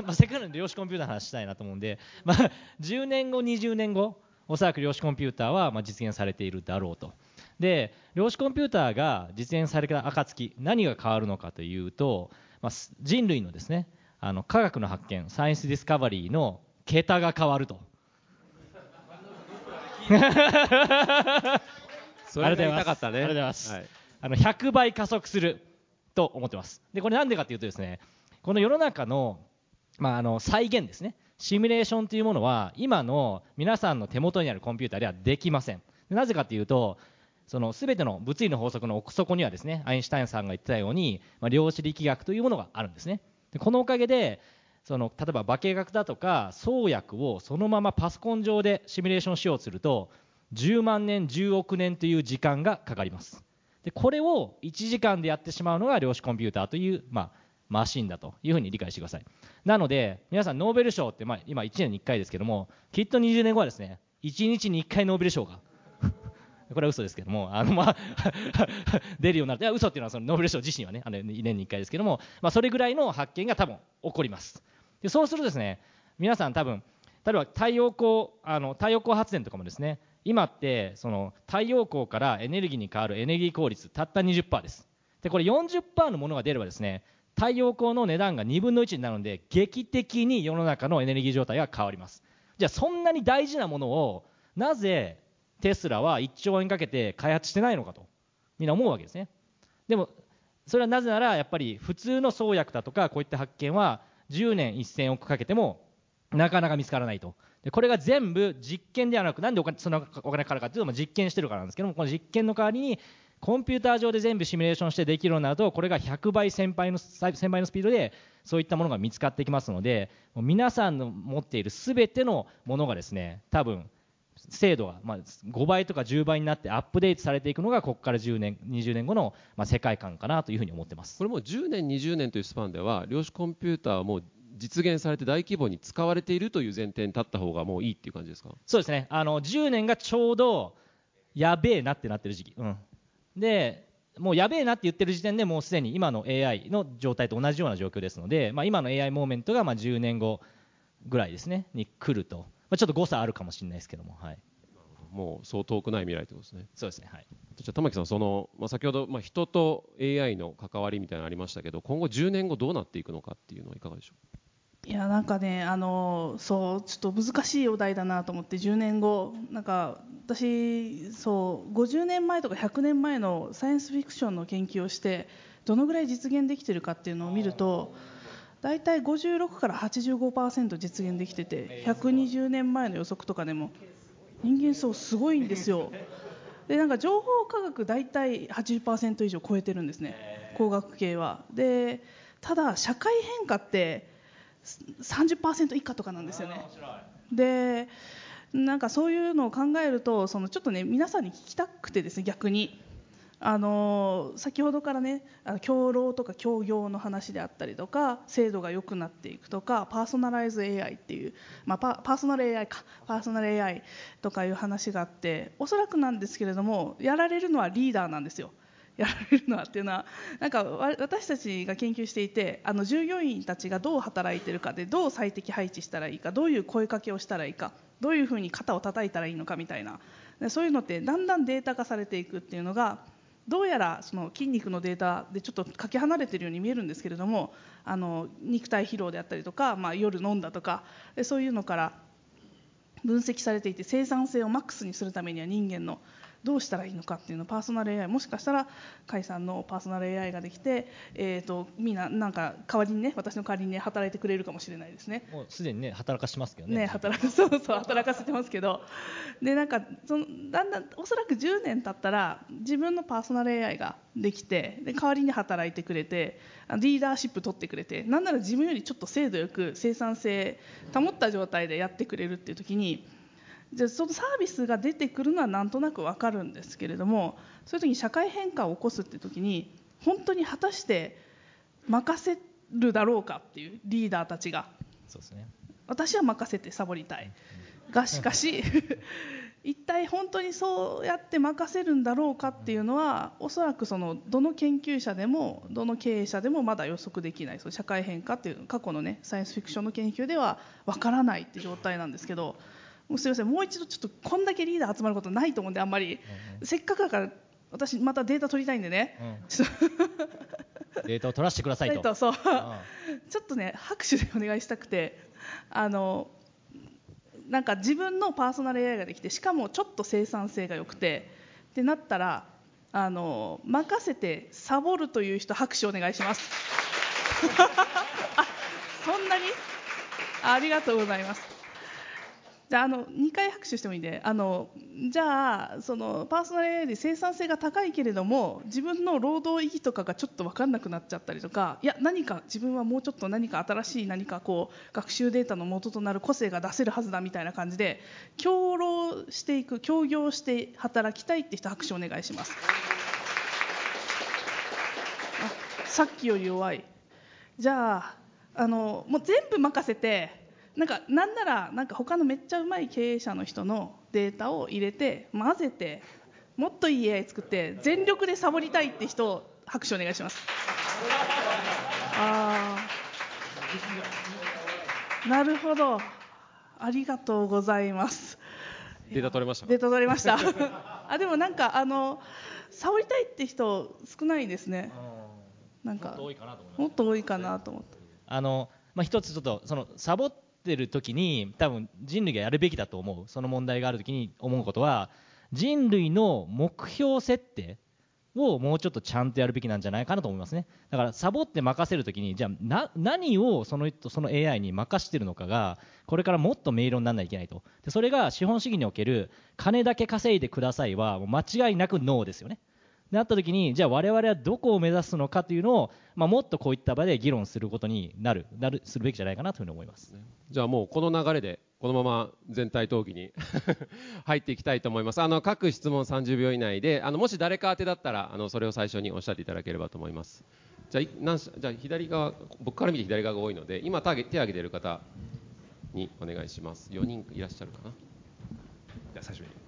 Speaker 2: まあ、せっかくなんで量子コンピューターの話したいなと思うんで、まあ、10年後、20年後、おそらく量子コンピューターはまあ実現されているだろうと。で、量子コンピューターが実現された暁、何が変わるのかというと、まあ、す人類のですね、あの科学の発見、サイエンスディスカバリーの桁が変わると。
Speaker 3: それが言いたかったね
Speaker 2: ありがとうございます
Speaker 3: はい
Speaker 2: あの100倍加速すると思ってます。で、これなんでかというとですね、この世の中の,、まあ、あの再現ですね、シミュレーションというものは、今の皆さんの手元にあるコンピューターではできません。でなぜかというと、その全ての物理の法則の奥底にはですね、アインシュタインさんが言ってたように、まあ、量子力学というものがあるんですね。でこのおかげで、その例えば化学だとか創薬をそのままパソコン上でシミュレーションしようとすると10万年10億年という時間がかかりますでこれを1時間でやってしまうのが量子コンピューターという、まあ、マシンだというふうに理解してくださいなので皆さんノーベル賞って、まあ、今1年に1回ですけどもきっと20年後はですね1日に1回ノーベル賞がこれは嘘ですけども、あのまあ 出るようになる、いや嘘っていうのはそのノーベル賞自身はね、あの年に1回ですけども、まあ、それぐらいの発見が多分起こります。でそうするとですね、皆さん多分、例えば太陽光あの太陽光発電とかもですね、今ってその太陽光からエネルギーに変わるエネルギー効率、たった20%です。でこれ40%のものが出ればですね、太陽光の値段が2分の1になるので、劇的に世の中のエネルギー状態が変わります。じゃあそんなに大事なものをなぜテスラは1兆円かけて開発してないのかと。みんな思うわけですね。でもそれはなぜならやっぱり普通の創薬だとかこういった発見は10年1000億かけてもなかなか見つからないと。でこれが全部実験ではなくなんでお金そんなお金かかるかというとまあ実験してるからなんですけどもこの実験の代わりにコンピューター上で全部シミュレーションしてできるようになるとこれが100倍1000倍の1000倍のスピードでそういったものが見つかってきますので皆さんの持っている全てのものがですね多分精度がまあ5倍とか10倍になってアップデートされていくのがここから10年20年後のまあ世界観かなというふうに思ってます。
Speaker 3: これもう10年、20年というスパンでは量子コンピューターはもう実現されて大規模に使われているという前提に立った方がもういいっていう感じですか？
Speaker 2: そうですね。あの10年がちょうどやべえなってなってる時期、うん、でもうやべえなって言ってる時点でもうすでに今の AI の状態と同じような状況ですので、まあ、今の AI モーメントがまあ10年後ぐらいですねに来ると、まあ、ちょっと誤差あるかもしれないですけども、はい、
Speaker 3: もうそう遠くない未来ということですね。
Speaker 2: そうですね、はい、
Speaker 3: じゃあ玉木さんその、まあ、先ほど、まあ、人と AI の関わりみたいなのありましたけど今後10年後どうなっていくのかっていうのはいかがでしょう？
Speaker 5: いやなんかねあのそうちょっと難しいお題だなと思って10年後なんか私そう50年前とか100年前のサイエンスフィクションの研究をしてどのぐらい実現できてるかっていうのを見ると大体56から85%実現できてて120年前の予測とかでも人間そうすごいんですよ。でなんか情報科学大体80%以上超えてるんですね。工学系は。でただ社会変化って30%以下とかなんですよね。でなんかそういうのを考えるとそのちょっとね皆さんに聞きたくてですね逆にあの先ほどからねあの共労とか協業の話であったりとか制度が良くなっていくとかパーソナライズ AI っていう、まあ、パーソナル AI かパーソナル AI とかいう話があっておそらくなんですけれどもやられるのはリーダーなんですよ。やられるのはっていうのはなんか私たちが研究していてあの従業員たちがどう働いてるかでどう最適配置したらいいかどういう声かけをしたらいいかどういうふうに肩を叩いたらいいのかみたいなそういうのってだんだんデータ化されていくっていうのがどうやらその筋肉のデータでちょっとかけ離れているように見えるんですけれどもあの肉体疲労であったりとか、まあ、夜飲んだとかそういうのから分析されていて生産性をマックスにするためには人間のどうしたらいいのかっていうのをパーソナル AI もしかしたら甲斐さんのパーソナル AI ができて、えー、とみんななんか代わりにね私の代わりにね働いてくれるかもしれないですね。
Speaker 2: もうすでにね働かしますけどね
Speaker 5: ね、働かそうそう働かせてますけど でなんかそのだんだんおそらく10年経ったら自分のパーソナル AI ができてで代わりに働いてくれてあリーダーシップ取ってくれてなんなら自分よりちょっと精度よく生産性保った状態でやってくれるっていう時にじゃあそのサービスが出てくるのはなんとなく分かるんですけれどもそういう時に社会変化を起こすって時に本当に果たして任せるだろうかっていうリーダーたちが
Speaker 2: そうですね。
Speaker 5: 私は任せてサボりたい。がしかし 一体本当にそうやって任せるんだろうかっていうのはおそらくそのどの研究者でもどの経営者でもまだ予測できない。その社会変化っていう過去のねサイエンスフィクションの研究ではわからないっていう状態なんですけどもうすいませんもう一度ちょっとこんだけリーダー集まることないと思うんであんまり、せっかくだから私またデータ取りたいんでね、ちょっと
Speaker 2: データを取らせてくださいと。
Speaker 5: そう。ちょっとね拍手でお願いしたくてあのなんか自分のパーソナル AI ができてしかもちょっと生産性が良くてってなったらあの任せてサボるという人拍手お願いします。あそんなに？ありがとうございますじゃあの2回拍手してもいいんであのじゃあそのパーソナル AI で生産性が高いけれども自分の労働意義とかがちょっと分かんなくなっちゃったりとかいや何か自分はもうちょっと何か新しい何かこう学習データの元となる個性が出せるはずだみたいな感じで協労していく協業して働きたいって人拍手お願いします。あさっきより弱い。じゃああのもう全部任せてなんかなんならなんか他のめっちゃうまい経営者の人のデータを入れて混ぜてもっといい AI 作って全力でサボりたいって人拍手お願いします。ああなるほど。ありがとうございます。
Speaker 3: データ取れましたか？
Speaker 5: データ取れました。あでもなんかあのサボりたいって人少ないですね。なんか
Speaker 2: もっと多いかなと思います。
Speaker 5: もっと多いかなと思って。
Speaker 2: あのまあ、一つちょっとそのサボってる時に多分人類がやるべきだと思う。その問題がある時に思うことは人類の目標設定をもうちょっとちゃんとやるべきなんじゃないかなと思いますね。だからサボって任せる時にじゃあ何をその人その AI に任してるのかがこれからもっと明瞭にならないといけないと。でそれが資本主義における金だけ稼いでくださいはもう間違いなくノーですよね。であった時にじゃあ我々はどこを目指すのかというのを、まあ、もっとこういった場で議論することになるなるするべきじゃないかなというふうに思います。
Speaker 3: じゃあもうこの流れでこのまま全体討議に 入っていきたいと思います。あの各質問30秒以内であのもし誰か宛てだったらあのそれを最初におっしゃっていただければと思います。じゃあ何じゃあ左側僕から見て左側が多いので今手挙げ手挙げている方にお願いします。4人いらっしゃるかな？
Speaker 6: じゃあ最初に。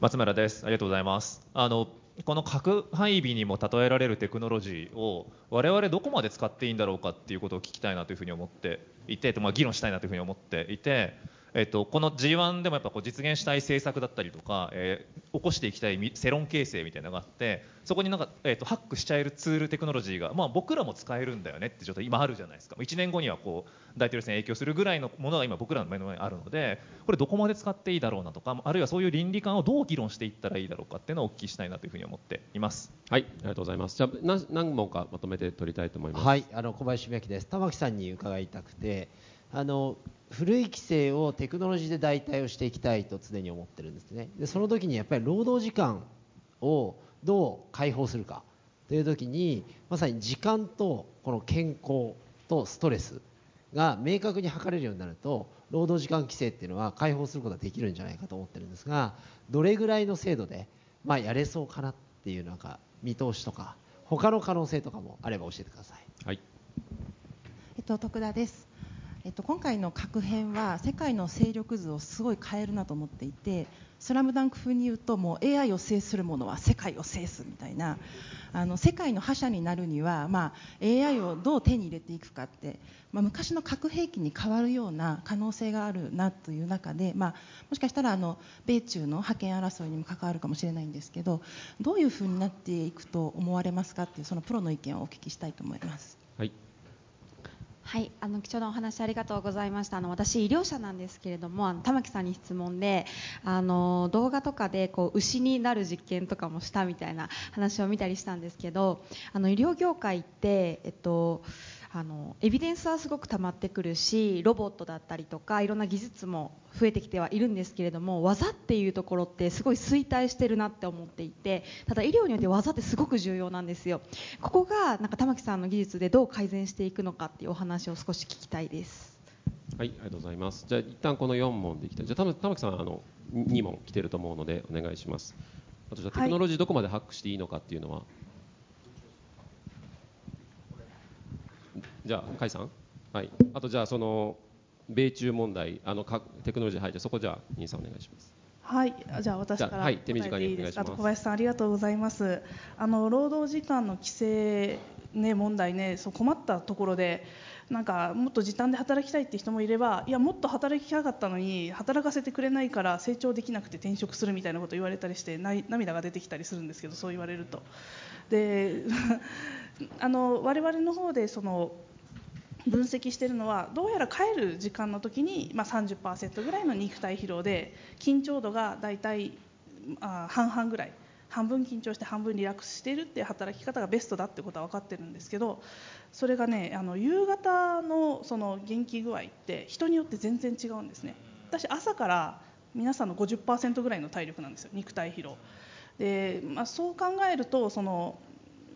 Speaker 6: 松村です。ありがとうございます。あのこの核配備にも例えられるテクノロジーを我々どこまで使っていいんだろうかっていうことを聞きたいなというふうに思っていて、まあ、議論したいなというふうに思っていて、えっと、この G1 でもやっぱこう実現したい政策だったりとか、えー起こしていきたいみ世論形成みたいなのがあってそこになんか、えっとハックしちゃえるツールテクノロジーが、まあ、僕らも使えるんだよねってちょっと今あるじゃないですか1年後にはこう大統領選に影響するぐらいのものが今僕らの目の前にあるのでこれどこまで使っていいだろうなとかあるいはそういう倫理観をどう議論していったらいいだろうかっていうのをお聞きしたいなというふうに思っています。
Speaker 3: はいありがとうございますじゃあ何何問かまとめて取りたいと思います
Speaker 7: はい、あの小林明です。玉木さんに伺いたくて、あの古い規制をテクノロジーで代替をしていきたいと常に思ってるんですね。で、その時にやっぱり労働時間をどう解放するかという時に、まさに時間とこの健康とストレスが明確に測れるようになると、労働時間規制っていうのは解放することができるんじゃないかと思ってるんですが、どれぐらいの精度でまあやれそうかなっていうなんか見通しとか。他の可能性とかもあれば教えてください。
Speaker 3: はい
Speaker 8: えっと、徳田です、えっと、今回の核編は世界の勢力図をすごい変えるなと思っていて「スラムダンク風に言うともう AI を制する者は世界を制すみたいなあの世界の覇者になるには、まあ、AI をどう手に入れていくかって、まあ、昔の核兵器に変わるような可能性があるなという中で、まあ、もしかしたらあの米中の覇権争いにも関わるかもしれないんですけどどういうふうになっていくと思われますかっていうそのプロの意見をお聞きしたいと思います。
Speaker 3: はい
Speaker 9: はい、あの貴重なお話ありがとうございました。あの私医療者なんですけれども、あの玉木さんに質問で、あの動画とかでこう牛になる実験とかもしたみたいな話を見たりしたんですけど、あの医療業界ってえっと。あのエビデンスはすごく溜まってくるしロボットだったりとかいろんな技術も増えてきてはいるんですけれども技っていうところってすごい衰退してるなって思っていてただ医療によって技ってすごく重要なんですよここがなんか玉木さんの技術でどう改善していくのかっていうお話を少し聞きたいです
Speaker 3: はい、ありがとうございます。じゃあ一旦この4問でいきたい。じゃあ玉玉木さんあの2問来てると思うのでお願いします。あとじゃあテクノロジーどこまでハックしていいのかっていうのは、じゃあ甲斐さんはいあとじゃあその米中問題あのかテクノロジー入ってそこじゃあ兄さんお願いします
Speaker 5: はい、じゃあ私から
Speaker 3: 手短に。お願いします
Speaker 5: あと小林さんありがとうございます。あの労働時間の規制ね問題ね、そう困ったところで。なんかもっと時短で働きたいって人もいればいやもっと働きたかったのに働かせてくれないから成長できなくて転職するみたいなこと言われたりしてない涙が出てきたりするんですけどそう言われるとで あの我々の方でその分析してるのはどうやら帰る時間の時に、まあ、30%ぐらいの肉体疲労で緊張度がだいたいあ半々ぐらい半分緊張して半分リラックスしているっていう働き方がベストだってことは分かってるんですけどそれがねあの夕方のその元気具合って人によって全然違うんですね。私朝から皆さんの50%ぐらいの体力なんですよ肉体疲労。で、まあ、そう考えるとその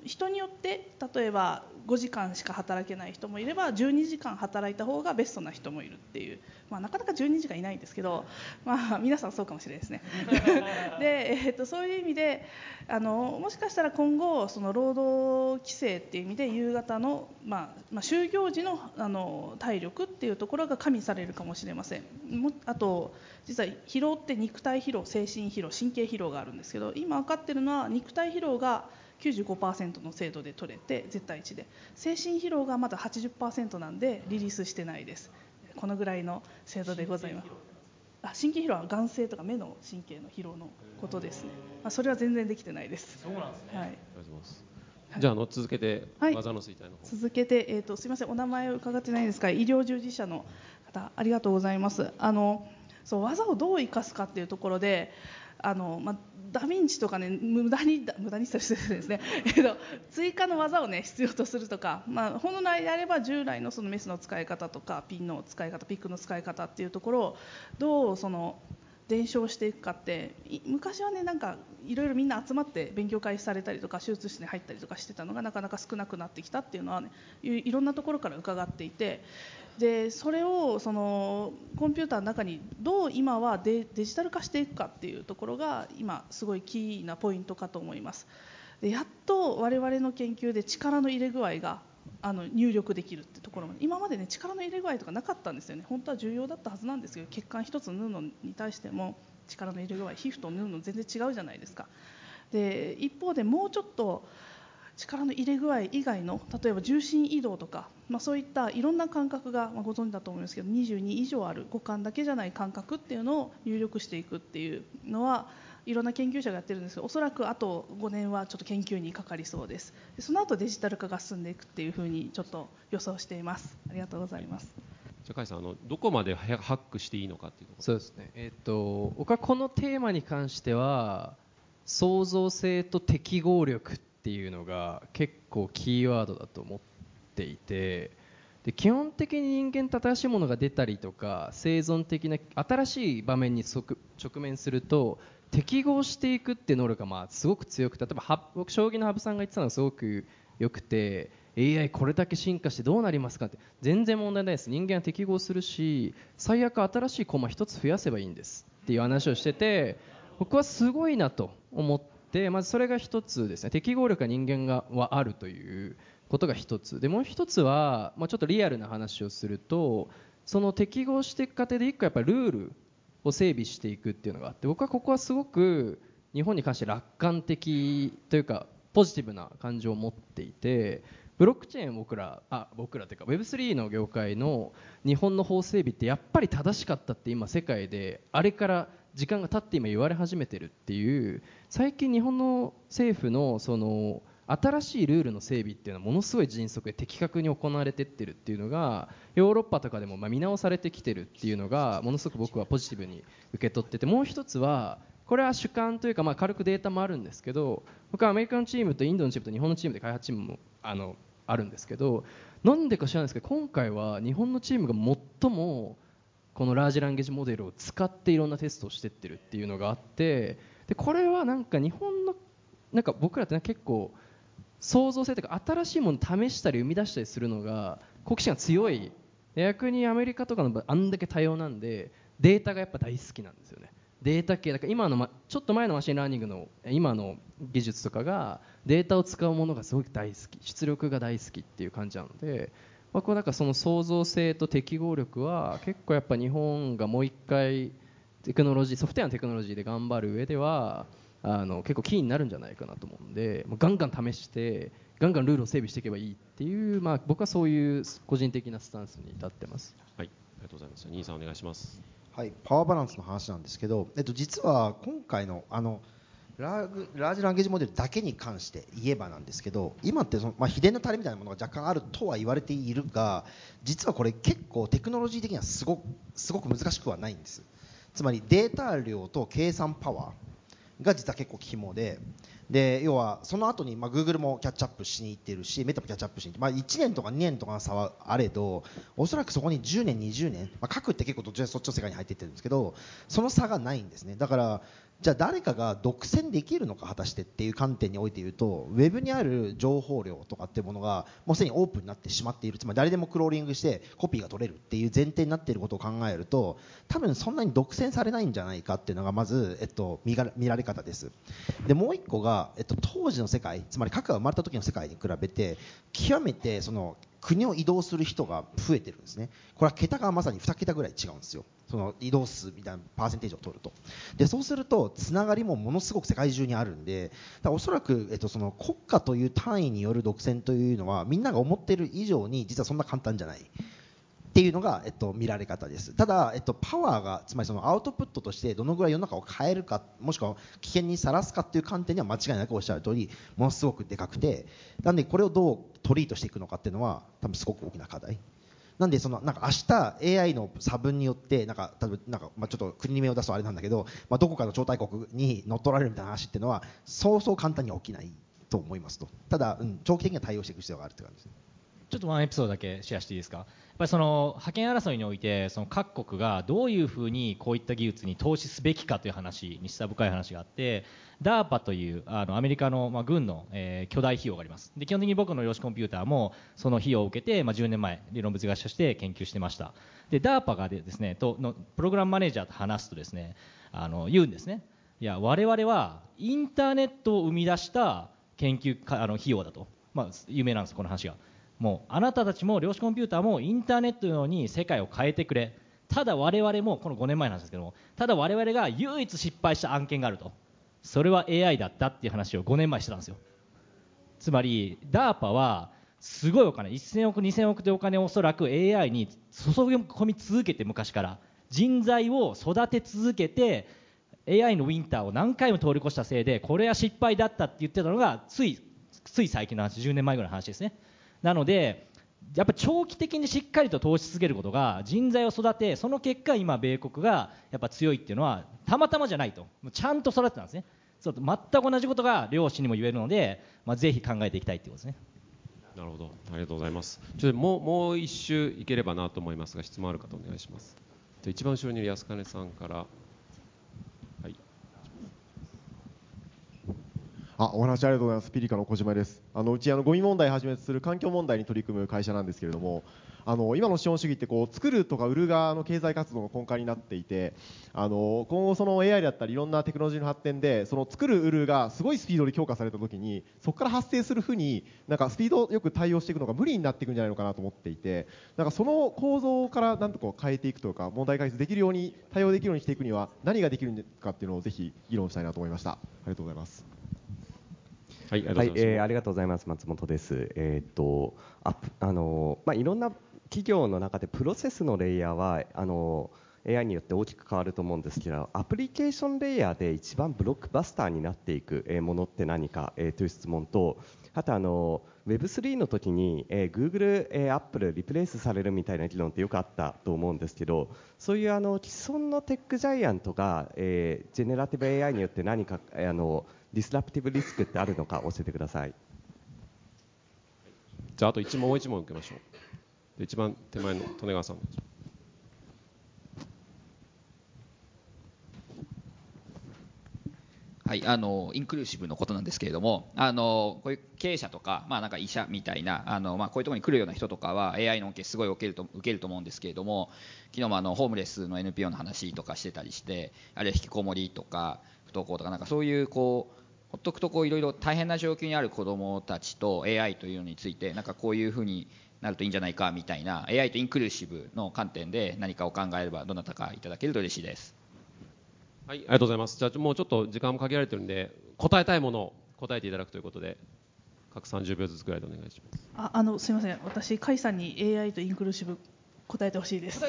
Speaker 5: 人によって例えば5時間しか働けない人もいれば12時間働いた方がベストな人もいるっていう、まあ、なかなか12時間いないんですけど、まあ、皆さんそうかもしれないですね。で、えー、とそういう意味であのもしかしたら今後その労働規制っていう意味で夕方の、まあまあ、就業時のあの体力っていうところが加味されるかもしれません。もあと実は疲労って肉体疲労精神疲労神経疲労があるんですけど今分かってるのは肉体疲労が95%の精度で取れて絶対値で。精神疲労がまだ80%なんでリリースしてないです。このぐらいの精度でございます。あ神経疲労は眼性とか目の神経の疲労のことですね、まあ、それは全然できてないです。
Speaker 2: そうなんですね、
Speaker 5: はい、
Speaker 3: ありがとうございます。じゃああの続けて、
Speaker 5: はい。
Speaker 3: 技の衰退の方。
Speaker 5: 続けて、えーと、すみません。お名前を伺ってないですか医療従事者の方ありがとうございます。あのそう技をどう生かすかっていうところであの、まあ、ダヴィンチとかね無駄に無駄にしたりするんですね、えーと、追加の技をね必要とするとか、まあ、本来であれば従来のそのメスの使い方とかピンの使い方ピックの使い方っていうところをどうその伝承していくかって昔はねなんかいろいろみんな集まって勉強会されたりとか手術室に入ったりとかしてたのがなかなか少なくなってきたっていうのはねいろんなところから伺っていてでそれをそのコンピューターの中にどう今はデジタル化していくかっていうところが今すごいキーなポイントかと思います。でやっと我々の研究で力の入れ具合があの入力できるってところまで今までね力の入れ具合とかなかったんですよね。本当は重要だったはずなんですけど血管一つ縫うのに対しても力の入れ具合皮膚と縫うの全然違うじゃないですか。で一方でもうちょっと力の入れ具合以外の例えば重心移動とか、まあ、そういったいろんな感覚が、まあ、ご存知だと思いますけど22以上ある五感だけじゃない感覚っていうのを入力していくっていうのはいろんな研究者がやってるんですけどおそらくあと5年はちょっと研究にかかりそうです。でその後デジタル化が進んでいくっていうふうにちょっと予想しています。ありがとうございます。
Speaker 3: じゃあ甲斐さんあのどこまでハックしていいのかっていうところ
Speaker 1: そうですね。えっ、と僕はこのテーマに関しては創造性と適合力ってていうのが結構キーワードだと思っていてで基本的に人間と新しいものが出たりとか生存的な新しい場面に直面すると適合していくっていう能力がまあすごく強くて例えば僕将棋の羽生さんが言ってたのがすごくよくて AI これだけ進化してどうなりますかって全然問題ないです。人間は適合するし最悪新しい駒一つ増やせばいいんですっていう話をしてて僕はすごいなと思っててまずそれが一つですね。適合力が人間がはあるということが一つ。でもう一つは、まあ、ちょっとリアルな話をするとその適合していく過程で一個やっぱりルールを整備していくっていうのがあって僕はここはすごく日本に関して楽観的というかポジティブな感情を持っていてブロックチェーン僕らあ僕らというか Web3 の業界の日本の法整備ってやっぱり正しかったって今世界であれから時間が経って今言われ始めてるっていう最近日本の政府のその新しいルールの整備っていうのはものすごい迅速で的確に行われてってるっていうのがヨーロッパとかでもま見直されてきてるっていうのがものすごく僕はポジティブに受け取っててもう一つはこれは主観というかまあ軽くデータもあるんですけど僕はアメリカのチームとインドのチームと日本のチームで開発チームもあのあるんですけどなんでか知らないですけど今回は日本のチームが最もこの Large Language Model を使っていろんなテストをしてってるっていうのがあってでこれはなんか日本のなんか僕らって結構創造性というか新しいものを試したり生み出したりするのが好奇心が強い。逆にアメリカとかの場合あんだけ多様なんでデータがやっぱ大好きなんですよね。データ系だから今の、ま、ちょっと前の machine learning の今の技術とかがデータを使うものがすごく大好き出力が大好きっていう感じなのでまあ、こうなんかその創造性と適合力は結構やっぱ日本がもう一回テクノロジーソフトウェアのテクノロジーで頑張る上ではあの結構キーになるんじゃないかなと思うんでもうガンガン試してガンガンルールを整備していけばいいっていう、まあ、僕はそういう個人的なスタンスに立ってます。
Speaker 3: はい、ありがとうございます。兄さんお願いします。
Speaker 4: はい、パワーバランスの話なんですけど、えっと、実は今回のあのラーグラージランゲージモデルだけに関して言えばなんですけど今ってその、まあ、秘伝のタレみたいなものが若干あるとは言われているが実はこれ結構テクノロジー的にはすごすごく難しくはないんです。つまりデータ量と計算パワーが実は結構肝でで要はその後にまあ Google もキャッチアップしに行ってるしメタもキャッチアップしに行って、まあ、1年とか2年とかの差はあれどおそらくそこに10年20年、まあ、核って結構どっちらそっちの世界に入っていってるんですけどその差がないんですね。だからじゃあ誰かが独占できるのか果たしてっていう観点において言うとウェブにある情報量とかっていうものがもうすでにオープンになってしまっている。つまり誰でもクローリングしてコピーが取れるっていう前提になっていることを考えると多分そんなに独占されないんじゃないかっていうのがまず、えっと、見が見られ方です。でもう一個が、えっと、当時の世界つまり核が生まれた時の世界に比べて極めてその国を移動する人が増えてるんですね。これは桁がまさに2桁ぐらい違うんですよ。その移動数みたいなパーセンテージを取ると。でそうするとつながりもものすごく世界中にあるんでだおそらく、えっと、その国家という単位による独占というのはみんなが思っている以上に実はそんな簡単じゃない。っていうのが、えっと、見られ方です。ただ、えっと、パワーがつまりそのアウトプットとしてどのぐらい世の中を変えるかもしくは危険にさらすかっていう観点には間違いなくおっしゃる通りものすごくでかくてなんでこれをどうトリートしていくのかっていうのは多分すごく大きな課題。なんでそのなんか明日 AI の差分によってなんか例えばなんかまあちょっと国に目を出すとあれなんだけど、まあ、どこかの超大国に乗っ取られるみたいな話っていうのはそうそう簡単には起きないと思いますと。ただ、うん、長期的には対応していく必要があるって感じです。
Speaker 2: ちょっとワンエピソードだけシェアしていいですか？ぱりその覇権争いにおいてその各国がどういうふうにこういった技術に投資すべきかという話に下深い話があって DARPA というあのアメリカの、まあ、軍の、えー巨大費用があります。で基本的に僕の量子コンピューターもその費用を受けて、まあ、10年前理論物学者として研究してました。で DARPA がでですねとのプログラムマネージャーと話すとですねあの言うんですね。いや我々はインターネットを生み出した研究かあの費用だと、まあ、有名なんですこの話が。もうあなたたちも量子コンピューターもインターネットのように世界を変えてくれ。ただ我々もこの5年前なんですけどもただ我々が唯一失敗した案件があると。それは AI だったっていう話を5年前してたんですよ。つまり DARPA はすごいお金1000億2000億というお金をおそらく AI に注ぎ込み続けて昔から。人材を育て続けて AI のウィンターを何回も通り越したせいでこれは失敗だったって言ってたのがついつい最近の話10年前ぐらいの話ですね。なのでやっぱ長期的にしっかりと投資し続けることが人材を育てその結果今米国がやっぱ強いっていうのはたまたまじゃないとちゃんと育てたんですねそう全く同じことが漁師にも言えるので、まあ、ぜひ考えていきたいっていうことですね
Speaker 3: なるほど、ありがとうございます。ちょっともうもう一周いければなと思いますが、質問ある方お願いします。で一番後ろにいる安金さんから。はい。
Speaker 10: あお話ありがとうございます、ピリカの小島です。あのうちあのゴミ問題をはじめとする環境問題に取り組む会社なんですけれども、あの今の資本主義ってこう作るとか売る側の経済活動の根幹になっていて、あの今後その AI だったりいろんなテクノロジーの発展でその作る売るがすごいスピードで強化されたときに、そこから発生する負になんかスピードよく対応していくのが無理になっていくんじゃないのかなと思っていて、なんかその構造からなんとか変えていくというか問題解決できるように対応できるようにしていくには何ができるのかっていうのをぜひ議論したいなと思いました。ありがとうございます。
Speaker 3: はい、
Speaker 11: はい。えーありがとうございます松本です。えーっとアップあのまあいろんな企業の中でプロセスのレイヤーはあの AI によって大きく変わると思うんですけどアプリケーションレイヤーで一番ブロックバスターになっていくものって何か、えという質問とあとあの Web3 の時に、えー Google、えー Apple リプレイスされるみたいな議論ってよくあったと思うんですけどそういうあの既存のテックジャイアントが、えジェネラティブ AI によって何か、えあのディスラプティブリスクってあるのか教えてください。
Speaker 3: じゃああと一問もう一問受けましょう。で一番手前の利根川さん。
Speaker 12: はい、あのインクルーシブのことなんですけれども、あのこういう経営者とか、まあ、なんか医者みたいな、あのまあ、こういうところに来るような人とかは、AI の恩恵、すごい受けると受けると思うんですけれども、昨日もあのホームレスの NPO の話とかしてたりして、あるいは引きこもりとか、不登校とか、なんかそういうこうほっとくとこういろいろ大変な状況にある子どもたちと AI というのについてなんかこういうふうになるといいんじゃないかみたいな AI とインクルーシブの観点で何かを考えればどなたかいただけると嬉しいです。
Speaker 3: はい、ありがとうございます。じゃあもうちょっと時間も限られてるんで答えたいものを答えていただくということで各30秒ずつくらいでお願いします。
Speaker 5: ああのすみません私甲斐さんに AI とインクルーシブ答えてほしいです。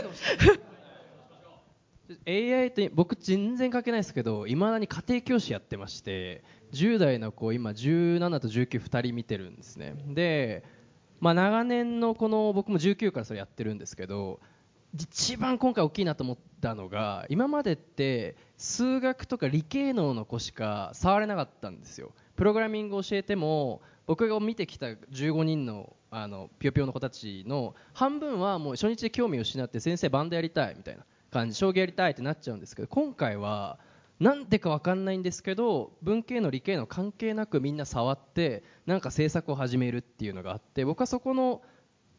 Speaker 1: AI と僕全然関係ないですけどいまだに家庭教師やってまして10代の子今17と192人見てるんですね。で、まあ、長年のこの僕も19からそれやってるんですけど一番今回大きいなと思ったのが今までって数学とか理系能の子しか触れなかったんですよ。プログラミングを教えても僕が見てきた15人のあのぴよぴよの子たちの半分はもう初日で興味を失って先生バンドやりたいみたいな感じ将棋やりたいってなっちゃうんですけど今回はなんでか分かんないんですけど文系の理系の関係なくみんな触ってなんか制作を始めるっていうのがあって僕はそこの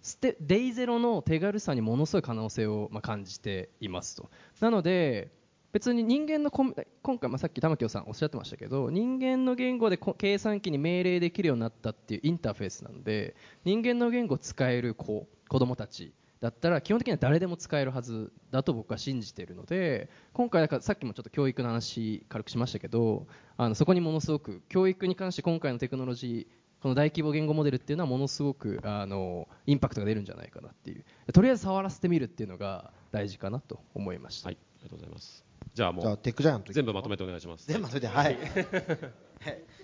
Speaker 1: ステデイゼロの手軽さにものすごい可能性をま感じていますと。なので別に人間のコ今回、まあ、さっき玉城さんおっしゃってましたけど人間の言語で計算機に命令できるようになったっていうインターフェースなので人間の言語を使える子子供たちだったら基本的には誰でも使えるはずだと僕は信じているので今回だからさっきもちょっと教育の話軽くしましたけどあのそこにものすごく教育に関して今回のテクノロジーこの大規模言語モデルっていうのはものすごくあのインパクトが出るんじゃないかなっていう。とりあえず触らせてみるっていうのが大事かなと思いました、
Speaker 3: はい、ありがとうございます。じゃあもう
Speaker 4: じゃあテックジャイアント
Speaker 3: 全部まとめてお願いします。
Speaker 4: 全部まとめてはい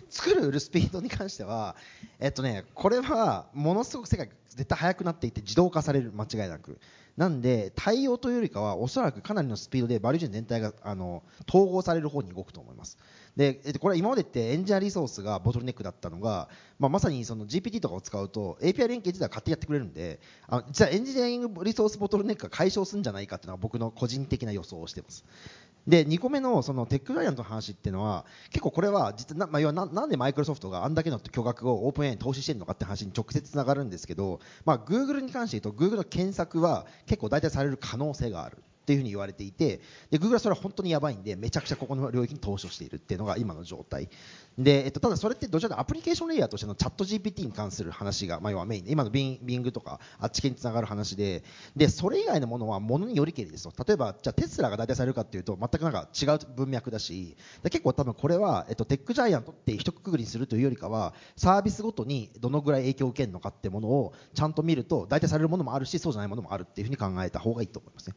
Speaker 4: 作る売るスピードに関しては、えっとね、これはものすごく世界が絶対速くなっていて自動化される間違いなく。なんで対応というよりかはおそらくかなりのスピードでバリューチェン全体があの統合される方に動くと思います。で、えっと、これは今までってエンジニアリソースがボトルネックだったのが、まあ、まさにその GPT とかを使うと API 連携自体は勝手にやってくれるんであの実はエンジニアリングリソースボトルネックが解消するんじゃないかっていうのが僕の個人的な予想をしています。で2個目のそのテックジャイアントの話っていうのは結構これは実な,、まあ、要はななんでマイクロソフトがあんだけの巨額をオープン AI に投資してるのかって話に直接つながるんですけど、まあ、Google に関して言うと Google の検索は結構大体される可能性がある。っていうふうに言われていてで Google はそれは本当にやばいんでめちゃくちゃここの領域に投資をしているっていうのが今の状態で、えっと、ただそれってどちらかアプリケーションレイヤーとしてのチャット GPT に関する話が、まあ、要はメインで今の Bing とかあっち系につながる話ででそれ以外のものはものによりけりですと例えばじゃテスラが代替されるかっていうと全くなんか違う文脈だしで結構多分これは、えっと、テックジャイアントって一括りにするというよりかはサービスごとにどのぐらい影響を受けるのかってものをちゃんと見ると代替されるものもあるしそうじゃないものもあるっていうふうに考えた方がいいと思いますね。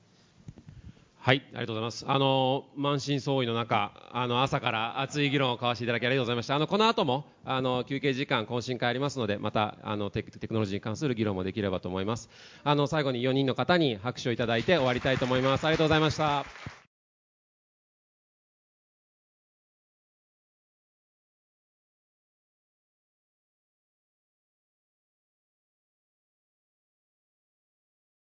Speaker 3: はい、ありがとうございます。あの満身創痍の中、あの朝から熱い議論を交わしていただきありがとうございました。あのこの後もあの休憩時間懇親会ありますので、またあのテクテクノロジーに関する議論もできればと思います。あの最後に4人の方に拍手をいただいて終わりたいと思います。ありがとうございました。